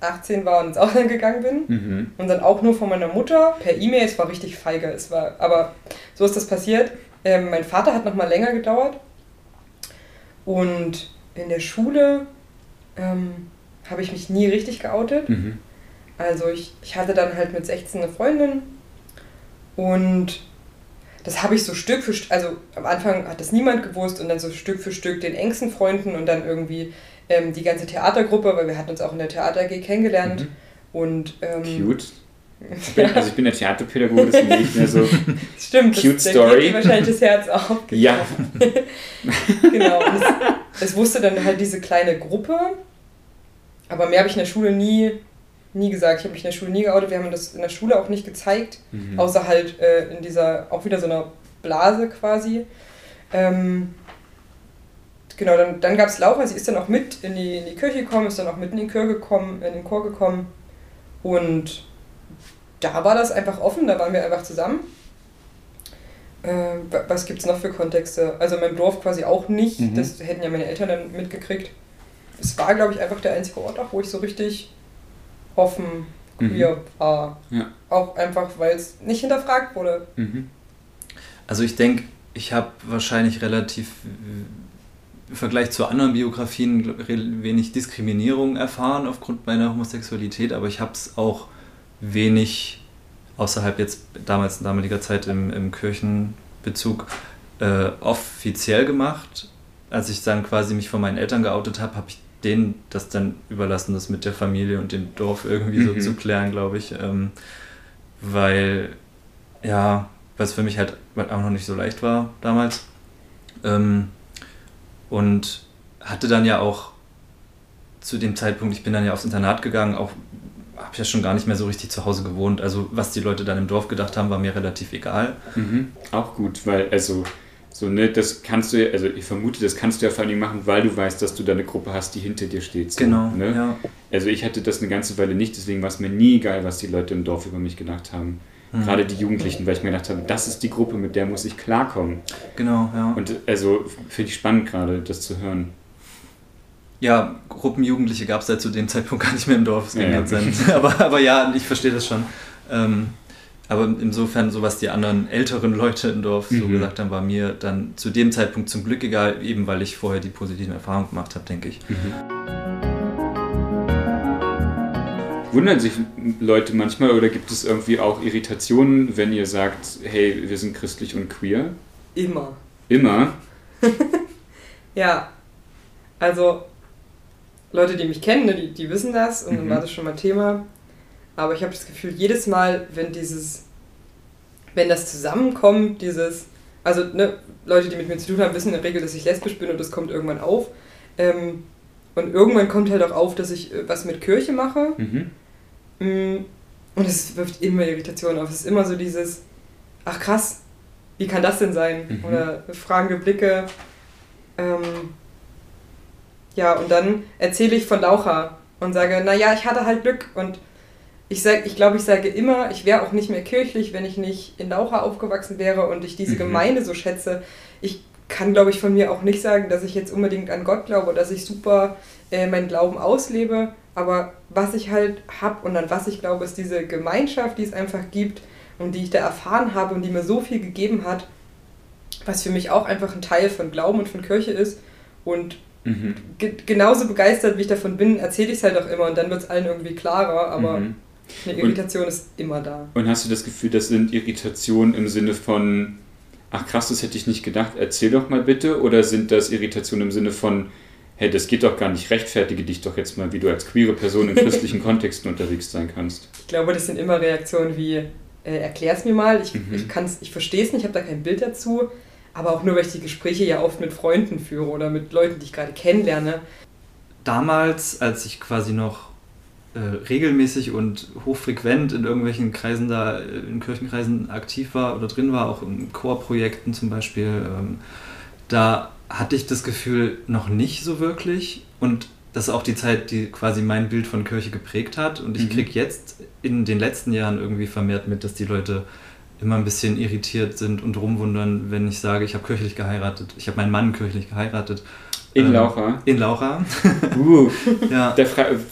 [SPEAKER 1] 18 war und ins Ausland gegangen bin. Mhm. Und dann auch nur von meiner Mutter per E-Mail. Es war richtig feige. Es war, aber so ist das passiert. Ähm, mein Vater hat noch mal länger gedauert. Und in der Schule ähm, habe ich mich nie richtig geoutet. Mhm. Also ich, ich hatte dann halt mit 16 eine Freundin und das habe ich so Stück für Stück, also am Anfang hat das niemand gewusst und dann so Stück für Stück den engsten Freunden und dann irgendwie ähm, die ganze Theatergruppe, weil wir hatten uns auch in der Theater AG kennengelernt. Mhm. Und, ähm,
[SPEAKER 2] Cute. Bin, [LAUGHS] also ich bin der Theaterpädagoge, das ist nicht mehr so [LAUGHS]
[SPEAKER 1] Stimmt,
[SPEAKER 2] cute
[SPEAKER 1] das, da
[SPEAKER 2] story.
[SPEAKER 1] dir wahrscheinlich das Herz [LAUGHS] auf.
[SPEAKER 2] Ja,
[SPEAKER 1] genau. Es, es wusste dann halt diese kleine Gruppe, aber mehr habe ich in der Schule nie, nie gesagt. Ich habe mich in der Schule nie geoutet. Wir haben das in der Schule auch nicht gezeigt,
[SPEAKER 2] Mhm.
[SPEAKER 1] außer halt äh, in dieser, auch wieder so einer Blase quasi. Ähm, genau, dann, dann gab es Laura, sie ist dann auch mit in die, in die Kirche gekommen, ist dann auch mit in den Chor gekommen, in den Chor gekommen. Und da war das einfach offen, da waren wir einfach zusammen. Äh, wa- was gibt es noch für Kontexte? Also in meinem Dorf quasi auch nicht.
[SPEAKER 2] Mhm.
[SPEAKER 1] Das hätten ja meine Eltern dann mitgekriegt. Es war, glaube ich, einfach der einzige Ort auch, wo ich so richtig offen queer war.
[SPEAKER 2] Ja.
[SPEAKER 1] Auch einfach, weil es nicht hinterfragt wurde.
[SPEAKER 2] Mhm.
[SPEAKER 3] Also ich denke, ich habe wahrscheinlich relativ äh, im Vergleich zu anderen Biografien wenig Diskriminierung erfahren aufgrund meiner Homosexualität, aber ich habe es auch wenig außerhalb jetzt damals in damaliger Zeit im, im Kirchenbezug äh, offiziell gemacht. Als ich dann quasi mich von meinen Eltern geoutet habe, habe ich denen das dann überlassen, das mit der Familie und dem Dorf irgendwie so
[SPEAKER 2] Mhm.
[SPEAKER 3] zu klären, glaube ich. Ähm, weil, ja, es für mich halt auch noch nicht so leicht war damals. Ähm, und hatte dann ja auch zu dem Zeitpunkt, ich bin dann ja aufs Internat gegangen, auch habe ja schon gar nicht mehr so richtig zu Hause gewohnt. Also was die Leute dann im Dorf gedacht haben, war mir relativ egal.
[SPEAKER 2] Mhm. Auch gut, weil, also, so, ne, das kannst du ja, also ich vermute, das kannst du ja vor allem machen, weil du weißt, dass du da eine Gruppe hast, die hinter dir steht. So, Ne?
[SPEAKER 3] ja.
[SPEAKER 2] Also ich hatte das eine ganze Weile nicht, deswegen war es mir nie egal, was die Leute im Dorf über mich gedacht haben.
[SPEAKER 3] Mhm.
[SPEAKER 2] Gerade die Jugendlichen, weil ich mir gedacht habe, das ist die Gruppe, mit der muss ich klarkommen.
[SPEAKER 3] Genau, ja.
[SPEAKER 2] Und also finde ich spannend gerade, das zu hören.
[SPEAKER 3] Ja, Gruppenjugendliche gab es ja zu dem Zeitpunkt gar nicht mehr im Dorf. Es
[SPEAKER 2] Ja,
[SPEAKER 3] ging
[SPEAKER 2] ja.
[SPEAKER 3] jetzt sein. [LAUGHS] Aber, aber ja, ich verstehe das schon. Ähm, aber insofern, so was die anderen älteren Leute im Dorf so
[SPEAKER 2] Mhm.
[SPEAKER 3] gesagt haben, war mir dann zu dem Zeitpunkt zum Glück egal, eben weil ich vorher die positiven Erfahrungen gemacht habe, denke ich.
[SPEAKER 2] Wundern sich Leute manchmal oder gibt es irgendwie auch Irritationen, wenn ihr sagt, hey, wir sind christlich und queer?
[SPEAKER 1] Immer.
[SPEAKER 2] Immer. [LAUGHS]
[SPEAKER 1] Ja. Also, Leute, die mich kennen, ne, die, die wissen das und dann
[SPEAKER 2] Mhm.
[SPEAKER 1] war das schon mal Thema. Aber ich habe das Gefühl, jedes Mal, wenn dieses, wenn das zusammenkommt, dieses, also ne, Leute, die mit mir zu tun haben, wissen in der Regel, dass ich lesbisch bin und das kommt irgendwann auf. Ähm, und irgendwann kommt halt auch auf, dass ich äh, was mit Kirche mache.
[SPEAKER 2] Mhm.
[SPEAKER 1] Mm, Und es wirft immer Irritationen auf. Es ist immer so dieses, ach krass, wie kann das denn sein?
[SPEAKER 2] Mhm.
[SPEAKER 1] Oder fragende Blicke. Ähm, ja, und dann erzähle ich von Laucha und sage, naja, ich hatte halt Glück und ich sag, ich glaube, ich sage immer, ich wäre auch nicht mehr kirchlich, wenn ich nicht in Laucha aufgewachsen wäre und ich diese
[SPEAKER 2] Mhm.
[SPEAKER 1] Gemeinde so schätze. Ich kann, glaube ich, von mir auch nicht sagen, dass ich jetzt unbedingt an Gott glaube, dass ich super äh, meinen Glauben auslebe. Aber was ich halt habe und an was ich glaube, ist diese Gemeinschaft, die es einfach gibt und die ich da erfahren habe und die mir so viel gegeben hat, was für mich auch einfach ein Teil von Glauben und von Kirche ist. Und
[SPEAKER 2] Mhm.
[SPEAKER 1] ge genauso begeistert, wie ich davon bin, erzähle ich es halt auch immer und dann wird es allen irgendwie klarer, aber
[SPEAKER 2] Mhm.
[SPEAKER 1] Eine
[SPEAKER 2] Und-
[SPEAKER 1] Irritation ist immer da.
[SPEAKER 2] Und hast du das Gefühl, das sind Irritationen im Sinne von, ach krass, das hätte ich nicht gedacht, erzähl doch mal bitte? Oder sind das Irritationen im Sinne von, hey, das geht doch gar nicht, rechtfertige dich doch jetzt mal, wie du als queere Person in [LAUGHS] christlichen Kontexten unterwegs sein kannst?
[SPEAKER 1] Ich glaube, das sind immer Reaktionen wie, äh, erklär's mir mal, ich,
[SPEAKER 2] Mhm.
[SPEAKER 1] ich, kann's, ich verstehe es nicht, ich habe da kein Bild dazu, aber auch nur, weil ich die Gespräche ja oft mit Freunden führe oder mit Leuten, die ich gerade kennenlerne.
[SPEAKER 3] Damals, als ich quasi noch äh, regelmäßig und hochfrequent in irgendwelchen Kreisen da, äh, in Kirchenkreisen aktiv war oder drin war, auch in Chorprojekten zum Beispiel, ähm, da hatte ich das Gefühl noch nicht so wirklich und das ist auch die Zeit, die quasi mein Bild von Kirche geprägt hat und ich
[SPEAKER 2] Mhm.
[SPEAKER 3] kriege jetzt in den letzten Jahren irgendwie vermehrt mit, dass die Leute immer ein bisschen irritiert sind und rumwundern, wenn ich sage, ich habe kirchlich geheiratet. Ich habe meinen Mann kirchlich geheiratet.
[SPEAKER 2] In
[SPEAKER 3] Ähm,
[SPEAKER 2] Laucha?
[SPEAKER 3] In Laura.
[SPEAKER 2] Uh, [LAUGHS]
[SPEAKER 3] ja.
[SPEAKER 2] da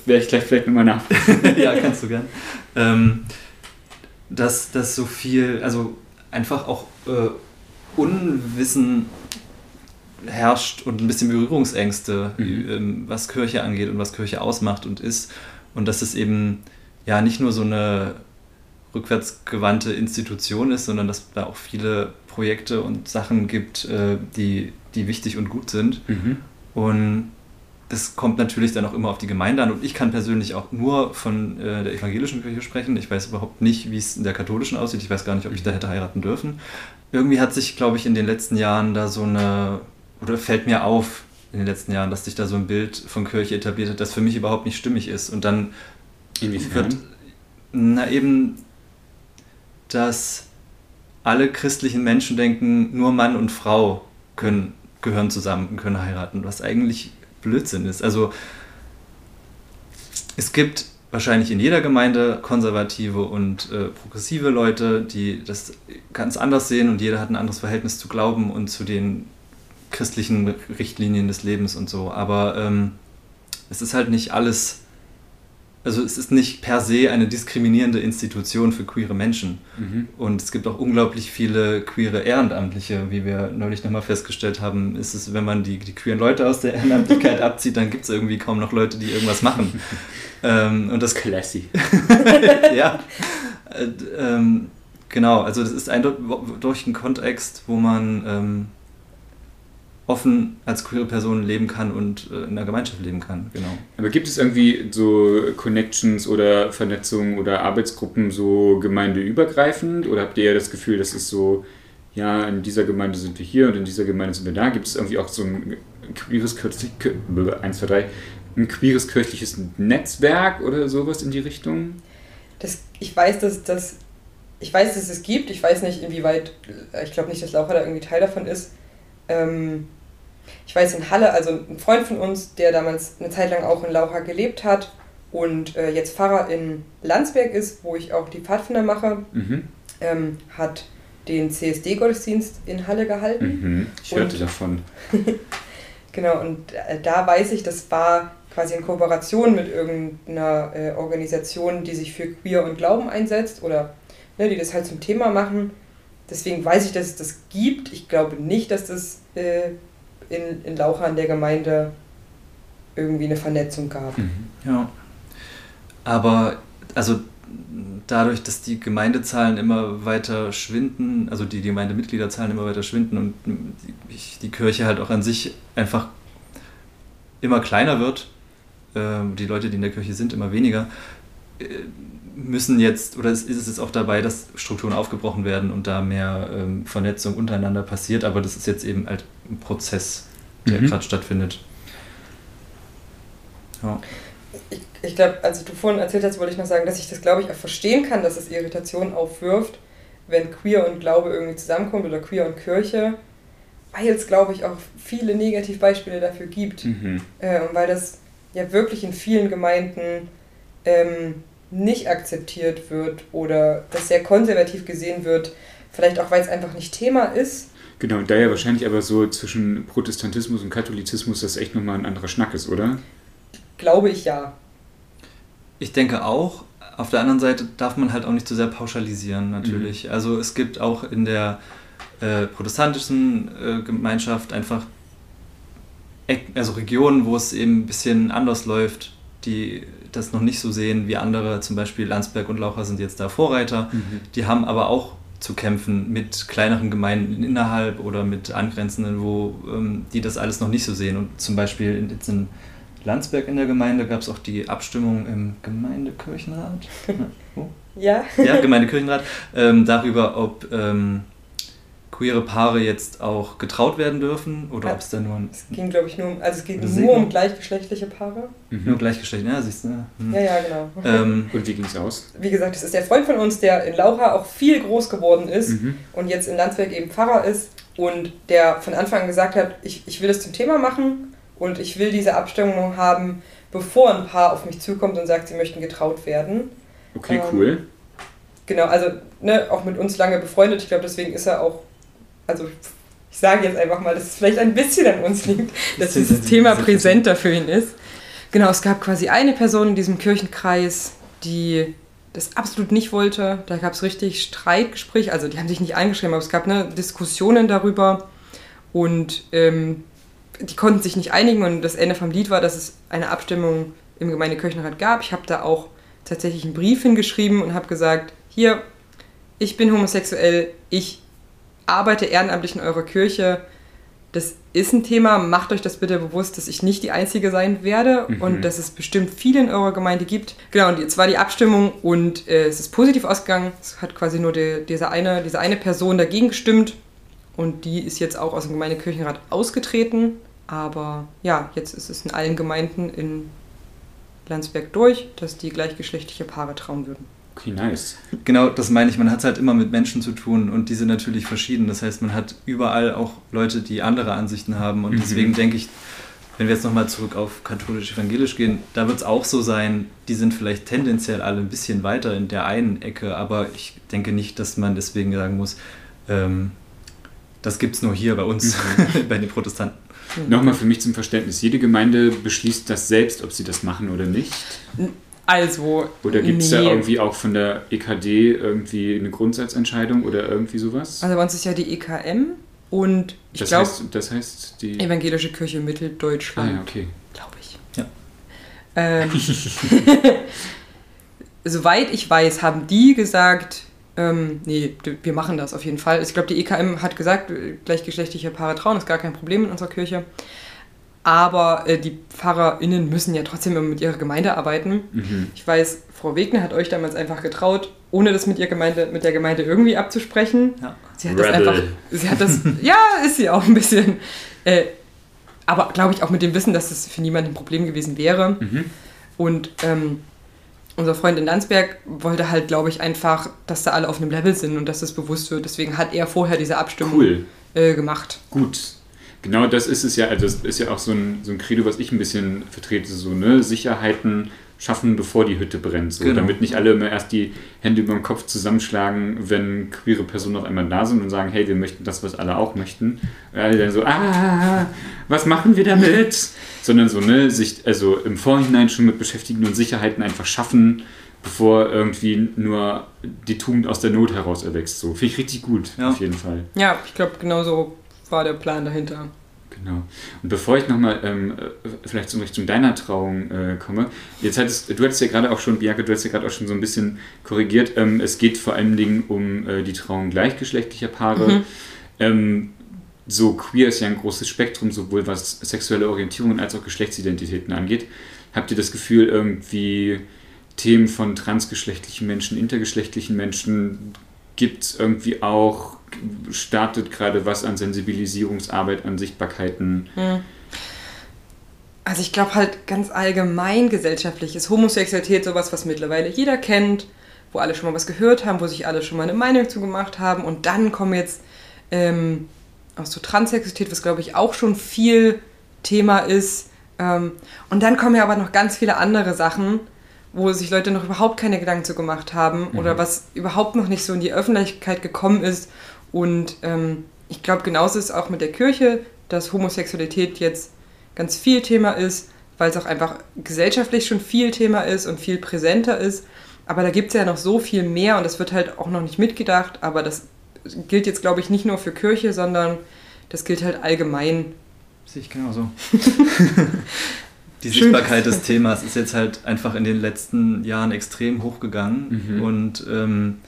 [SPEAKER 2] werde ich gleich vielleicht nochmal [LAUGHS] nachfragen.
[SPEAKER 3] ja, kannst du gern. Ähm, dass das so viel, also einfach auch äh, Unwissen herrscht und ein bisschen Berührungsängste,
[SPEAKER 2] Mhm.
[SPEAKER 3] ähm, was Kirche angeht und was Kirche ausmacht und ist. Und dass es eben ja nicht nur so eine rückwärtsgewandte Institution ist, sondern dass da auch viele Projekte und Sachen gibt, äh, die, die wichtig und gut sind.
[SPEAKER 2] Mhm.
[SPEAKER 3] Und das kommt natürlich dann auch immer auf die Gemeinde an und ich kann persönlich auch nur von äh, der evangelischen Kirche sprechen. Ich weiß überhaupt nicht, wie es in der katholischen aussieht. Ich weiß gar nicht, ob ich da hätte heiraten dürfen. Irgendwie hat sich, glaube ich, in den letzten Jahren da so eine, oder fällt mir auf in den letzten Jahren, dass sich da so ein Bild von Kirche etabliert hat, das für mich überhaupt nicht stimmig ist. Und dann
[SPEAKER 2] Inwiefern?
[SPEAKER 3] wird, na eben, dass alle christlichen Menschen denken, nur Mann und Frau können, gehören zusammen, können heiraten, was eigentlich Blödsinn ist. Also es gibt wahrscheinlich in jeder Gemeinde konservative und äh, progressive Leute, die das ganz anders sehen und jeder hat ein anderes Verhältnis zu Glauben und zu den christlichen Richtlinien des Lebens und so. Aber ähm, es ist halt nicht alles, also es ist nicht per se eine diskriminierende Institution für queere Menschen.
[SPEAKER 2] Mhm.
[SPEAKER 3] Und es gibt auch unglaublich viele queere Ehrenamtliche, wie wir neulich nochmal festgestellt haben. Ist es, wenn man die, die queeren Leute aus der Ehrenamtlichkeit [LAUGHS] abzieht, dann gibt es irgendwie kaum noch Leute, die irgendwas machen. [LAUGHS] ähm, und das
[SPEAKER 2] Classy. [LAUGHS]
[SPEAKER 3] ja. Äh, ähm, genau, also das ist eindeutig ein Kontext, wo man ähm, offen als queere Person leben kann und äh, in der Gemeinschaft leben kann, genau.
[SPEAKER 2] Aber gibt es irgendwie so Connections oder Vernetzungen oder Arbeitsgruppen so gemeindeübergreifend? Oder habt ihr das Gefühl, das ist so, ja, in dieser Gemeinde sind wir hier und in dieser Gemeinde sind wir da? Gibt es irgendwie auch so ein queeres, kirchlich, eins, zwei, drei, ein queeres kirchliches Netzwerk oder sowas in die Richtung?
[SPEAKER 1] Das, ich weiß, dass das. Ich weiß, dass es gibt. Ich weiß nicht, inwieweit. Ich glaube nicht, dass Laura da irgendwie Teil davon ist. Ähm, ich weiß in Halle, also ein Freund von uns, der damals eine Zeit lang auch in Laucha gelebt hat und äh, jetzt Pfarrer in Landsberg ist, wo ich auch die Pfadfinder mache,
[SPEAKER 2] Mhm.
[SPEAKER 1] ähm, hat den CSD-Gottesdienst in Halle gehalten.
[SPEAKER 2] Mhm. Ich
[SPEAKER 1] Und-
[SPEAKER 2] hörte davon. [LAUGHS]
[SPEAKER 1] Genau, und äh, da weiß ich, das war quasi in Kooperation mit irgendeiner äh, Organisation, die sich für Queer und Glauben einsetzt oder ne, die das halt zum Thema machen. Deswegen weiß ich, dass es das gibt. Ich glaube nicht, dass das äh, in, in Laucha der Gemeinde irgendwie eine Vernetzung gab.
[SPEAKER 2] Mhm.
[SPEAKER 3] Ja. Aber also dadurch, dass die Gemeindezahlen immer weiter schwinden, also die Gemeindemitgliederzahlen immer weiter schwinden und die, Kirche halt auch an sich einfach immer kleiner wird, ähm, die Leute, die in der Kirche sind, immer weniger, äh, müssen jetzt, oder ist es jetzt auch dabei, dass Strukturen aufgebrochen werden und da mehr ähm, Vernetzung untereinander passiert, aber das ist jetzt eben halt Prozess, der
[SPEAKER 2] Mhm.
[SPEAKER 3] gerade stattfindet. Ja.
[SPEAKER 1] Ich, ich glaube, als du vorhin erzählt hast, wollte ich noch sagen, dass ich das, glaube ich, auch verstehen kann, dass es Irritationen aufwirft, wenn Queer und Glaube irgendwie zusammenkommt oder Queer und Kirche, weil es, glaube ich, auch viele Negativbeispiele dafür gibt.
[SPEAKER 2] Mhm.
[SPEAKER 1] Äh, und weil das ja wirklich in vielen Gemeinden ähm, nicht akzeptiert wird oder das sehr konservativ gesehen wird, vielleicht auch weil es einfach nicht Thema ist.
[SPEAKER 2] Genau, und da ja wahrscheinlich aber so zwischen Protestantismus und Katholizismus das echt nochmal ein anderer Schnack ist, oder?
[SPEAKER 1] Glaube ich ja.
[SPEAKER 3] Ich denke auch. Auf der anderen Seite darf man halt auch nicht zu sehr pauschalisieren, natürlich. Also es gibt auch in der äh, protestantischen äh, Gemeinschaft einfach also Regionen, wo es eben ein bisschen anders läuft, die das noch nicht so sehen wie andere. Zum Beispiel Landsberg und Laucha sind jetzt da Vorreiter. Die haben aber auch zu kämpfen mit kleineren Gemeinden innerhalb oder mit angrenzenden, wo ähm, die das alles noch nicht so sehen. Und zum Beispiel in, jetzt in Landsberg in der Gemeinde gab es auch die Abstimmung im Gemeindekirchenrat. Ja, [LAUGHS] wo?
[SPEAKER 1] Ja.
[SPEAKER 3] ja, Gemeindekirchenrat, ähm, darüber, ob ähm, queere Paare jetzt auch getraut werden dürfen oder
[SPEAKER 1] Ja.
[SPEAKER 3] ob es da nur, ein,
[SPEAKER 1] Es ging, glaube ich, nur um, also es geht nur um gleichgeschlechtliche Paare.
[SPEAKER 3] nur
[SPEAKER 2] Mhm.
[SPEAKER 3] gleichgeschlechtlich, ja, siehst du. ne? Hm.
[SPEAKER 1] Ja, ja, genau.
[SPEAKER 3] Ähm,
[SPEAKER 2] Und wie ging es aus?
[SPEAKER 1] Wie gesagt, das ist der Freund von uns, der in Laucha auch viel groß geworden ist
[SPEAKER 2] Mhm.
[SPEAKER 1] und jetzt in Landsberg eben Pfarrer ist und der von Anfang an gesagt hat, ich, ich will das zum Thema machen und ich will diese Abstimmung haben, bevor ein Paar auf mich zukommt und sagt, sie möchten getraut werden.
[SPEAKER 2] Okay,
[SPEAKER 1] Ähm,
[SPEAKER 2] cool.
[SPEAKER 1] Genau, also ne, auch mit uns lange befreundet. Ich glaube, deswegen ist er auch, also ich sage jetzt einfach mal, dass es vielleicht ein bisschen an uns liegt, dass dieses Thema präsenter für ihn ist. Genau, es gab quasi eine Person in diesem Kirchenkreis, die das absolut nicht wollte. Da gab es richtig Streitgespräche, also die haben sich nicht eingeschrieben, aber es gab ne, Diskussionen darüber und ähm, die konnten sich nicht einigen und das Ende vom Lied war, dass es eine Abstimmung im Gemeindekirchenrat gab. Ich habe da auch tatsächlich einen Brief hingeschrieben und habe gesagt, hier, ich bin homosexuell, ich arbeite ehrenamtlich in eurer Kirche, das ist ein Thema. Macht euch das bitte bewusst, dass ich nicht die Einzige sein werde
[SPEAKER 2] Mhm.
[SPEAKER 1] und dass es bestimmt viele in eurer Gemeinde gibt. Genau, und jetzt war die Abstimmung und äh, es ist positiv ausgegangen. Es hat quasi nur die, diese, eine, diese eine Person dagegen gestimmt und die ist jetzt auch aus dem Gemeindekirchenrat ausgetreten. Aber ja, jetzt ist es in allen Gemeinden in Landsberg durch, dass die gleichgeschlechtliche Paare trauen würden.
[SPEAKER 2] Okay, nice.
[SPEAKER 3] Genau, das meine ich. Man hat es halt immer mit Menschen zu tun und die sind natürlich verschieden. Das heißt, man hat überall auch Leute, die andere Ansichten haben. Und
[SPEAKER 2] Mhm.
[SPEAKER 3] deswegen denke ich, wenn wir jetzt nochmal zurück auf katholisch-evangelisch gehen, da wird es auch so sein, die sind vielleicht tendenziell alle ein bisschen weiter in der einen Ecke, aber ich denke nicht, dass man deswegen sagen muss, ähm, das gibt es nur hier bei uns, [LAUGHS] bei den Protestanten.
[SPEAKER 2] Nochmal für mich zum Verständnis. Jede Gemeinde beschließt das selbst, ob sie das machen oder nicht.
[SPEAKER 1] Also,
[SPEAKER 2] Oder gibt es da
[SPEAKER 1] nee.
[SPEAKER 2] irgendwie auch von der EKD irgendwie eine Grundsatzentscheidung oder irgendwie sowas?
[SPEAKER 1] Also bei uns ist ja die EKM und ich
[SPEAKER 2] das,
[SPEAKER 1] glaube
[SPEAKER 2] heißt, das heißt, die.
[SPEAKER 1] Evangelische Kirche
[SPEAKER 2] Ah
[SPEAKER 1] Mitteldeutschland,
[SPEAKER 2] ja, okay.
[SPEAKER 1] glaube ich.
[SPEAKER 3] Ja.
[SPEAKER 1] Ähm, [LAUGHS] [LAUGHS] soweit ich weiß, haben die gesagt, ähm, nee, wir machen das auf jeden Fall. Ich glaube, die EKM hat gesagt, äh, gleichgeschlechtliche Paare trauen ist gar kein Problem in unserer Kirche. Aber äh, die PfarrerInnen müssen ja trotzdem immer mit ihrer Gemeinde arbeiten.
[SPEAKER 2] Mhm.
[SPEAKER 1] Ich weiß, Frau Wegner hat euch damals einfach getraut, ohne das mit, ihr Gemeinde, mit der Gemeinde irgendwie abzusprechen.
[SPEAKER 3] Ja.
[SPEAKER 1] Sie hat das
[SPEAKER 2] Rebel.
[SPEAKER 1] einfach. Sie hat das. [LAUGHS] ja, ist sie auch ein bisschen. Äh, aber glaube ich auch mit dem Wissen, dass das für niemanden ein Problem gewesen wäre.
[SPEAKER 2] Mhm.
[SPEAKER 1] Und ähm, unser Freund in Landsberg wollte halt, glaube ich, einfach, dass da alle auf einem Level sind und dass das bewusst wird. Deswegen hat er vorher diese Abstimmung
[SPEAKER 2] Cool.
[SPEAKER 1] äh, gemacht.
[SPEAKER 2] Gut. Genau das ist es ja, also das ist ja auch so ein, so ein Credo, was ich ein bisschen vertrete, so, ne? Sicherheiten schaffen, bevor die Hütte brennt. So,
[SPEAKER 3] Genau.
[SPEAKER 2] Damit nicht alle immer erst die Hände über den Kopf zusammenschlagen, wenn queere Personen auf einmal da sind und sagen, hey, wir möchten das, was alle auch möchten. Und alle dann so, ah, was machen wir damit? [LAUGHS] Sondern so, ne, sich also im Vorhinein schon mit beschäftigen und Sicherheiten einfach schaffen, bevor irgendwie nur die Tugend aus der Not heraus erwächst. So, finde ich richtig gut,
[SPEAKER 3] Ja.
[SPEAKER 2] auf jeden Fall.
[SPEAKER 1] Ja, ich glaube, genau so war der Plan dahinter.
[SPEAKER 2] Genau. Und bevor ich nochmal ähm, äh, vielleicht in Richtung deiner Trauung äh, komme, jetzt hattest du hattest ja gerade auch schon, Bianca, du hast ja gerade auch schon so ein bisschen korrigiert, ähm, es geht vor allen Dingen um äh, die Trauung gleichgeschlechtlicher Paare.
[SPEAKER 1] Mhm.
[SPEAKER 2] Ähm, so queer ist ja ein großes Spektrum, sowohl was sexuelle Orientierungen als auch Geschlechtsidentitäten angeht. Habt ihr das Gefühl, irgendwie Themen von transgeschlechtlichen Menschen, intergeschlechtlichen Menschen gibt es irgendwie auch, startet gerade was an Sensibilisierungsarbeit, an Sichtbarkeiten?
[SPEAKER 1] Also ich glaube halt ganz allgemein gesellschaftlich ist Homosexualität sowas, was mittlerweile jeder kennt, wo alle schon mal was gehört haben, wo sich alle schon mal eine Meinung zu gemacht haben und dann kommen jetzt ähm, auch so Transsexualität, was glaube ich auch schon viel Thema ist. Ähm, und dann kommen ja aber noch ganz viele andere Sachen, wo sich Leute noch überhaupt keine Gedanken zu gemacht haben oder was überhaupt noch nicht so in die Öffentlichkeit gekommen ist. Und ähm, ich glaube, genauso ist es auch mit der Kirche, dass Homosexualität jetzt ganz viel Thema ist, weil es auch einfach gesellschaftlich schon viel Thema ist und viel präsenter ist. Aber da gibt es ja noch so viel mehr und das wird halt auch noch nicht mitgedacht. Aber das gilt jetzt, glaube ich, nicht nur für Kirche, sondern das gilt halt allgemein.
[SPEAKER 3] Sehe ich genauso. [LAUGHS] Die
[SPEAKER 1] Schön.
[SPEAKER 3] Sichtbarkeit des Themas ist jetzt halt einfach in den letzten Jahren extrem hochgegangen
[SPEAKER 2] Mhm.
[SPEAKER 3] und ähm,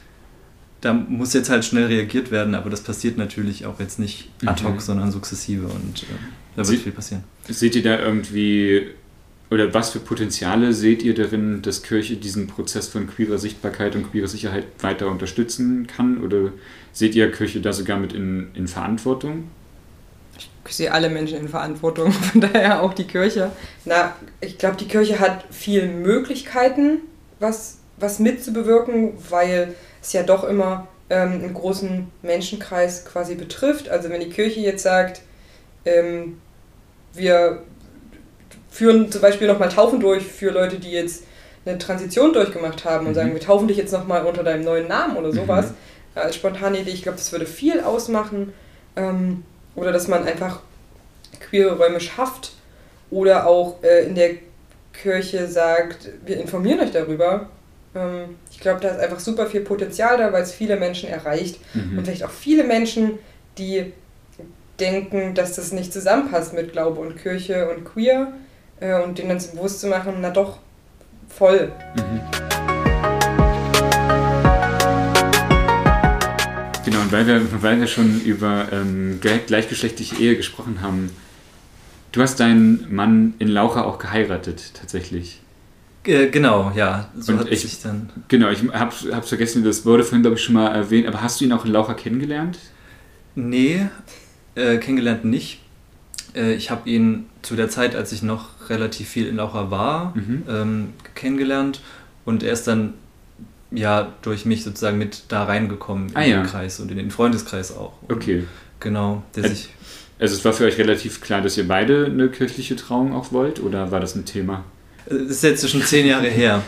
[SPEAKER 3] da muss jetzt halt schnell reagiert werden, aber das passiert natürlich auch jetzt nicht ad hoc,
[SPEAKER 2] Mhm.
[SPEAKER 3] sondern sukzessive und äh, da
[SPEAKER 2] Sie-
[SPEAKER 3] wird viel passieren.
[SPEAKER 2] Seht ihr da irgendwie, oder was für Potenziale seht ihr darin, dass Kirche diesen Prozess von queerer Sichtbarkeit und queerer Sicherheit weiter unterstützen kann? Oder seht ihr Kirche da sogar mit in, in Verantwortung?
[SPEAKER 1] Ich sehe alle Menschen in Verantwortung, [LAUGHS] von daher auch die Kirche. Na, ich glaube, die Kirche hat viele Möglichkeiten, was, was mitzubewirken, weil es ja doch immer ähm, einen großen Menschenkreis quasi betrifft. Also wenn die Kirche jetzt sagt, ähm, wir führen zum Beispiel nochmal Taufen durch für Leute, die jetzt eine Transition durchgemacht haben und
[SPEAKER 2] Mhm.
[SPEAKER 1] sagen, wir taufen dich jetzt nochmal unter deinem neuen Namen oder sowas. Äh, Als spontane Idee, ich glaube, das würde viel ausmachen. Ähm, oder dass man einfach queere Räume schafft oder auch äh, in der Kirche sagt, wir informieren euch darüber. Ähm, ich glaube, da ist einfach super viel Potenzial da, weil es viele Menschen erreicht
[SPEAKER 2] Mhm.
[SPEAKER 1] und vielleicht auch viele Menschen, die denken, dass das nicht zusammenpasst mit Glaube und Kirche und Queer äh, und denen dann bewusst zu machen, na doch, voll.
[SPEAKER 2] Mhm. Genau, und weil wir, weil wir schon über ähm, gleichgeschlechtliche Ehe gesprochen haben, du hast deinen Mann in Laucha auch geheiratet, tatsächlich.
[SPEAKER 3] Äh, genau, ja.
[SPEAKER 2] So Und hat ich, sich dann. Genau, ich habe hab's vergessen, das wurde vorhin, glaube ich, schon mal erwähnt, aber hast du ihn auch in Laucha kennengelernt?
[SPEAKER 3] Nee, äh, kennengelernt nicht. Äh, ich habe ihn zu der Zeit, als ich noch relativ viel in Laucha war, mhm. ähm, kennengelernt und er ist dann ja durch mich sozusagen mit da reingekommen in ah, den ja. Kreis und in den Freundeskreis auch.
[SPEAKER 2] Und okay.
[SPEAKER 3] Genau,
[SPEAKER 2] der also, sich. Also es war für euch relativ klar, dass ihr beide eine kirchliche Trauung auch wollt oder war das ein Thema?
[SPEAKER 3] Das ist jetzt schon zehn Jahre her.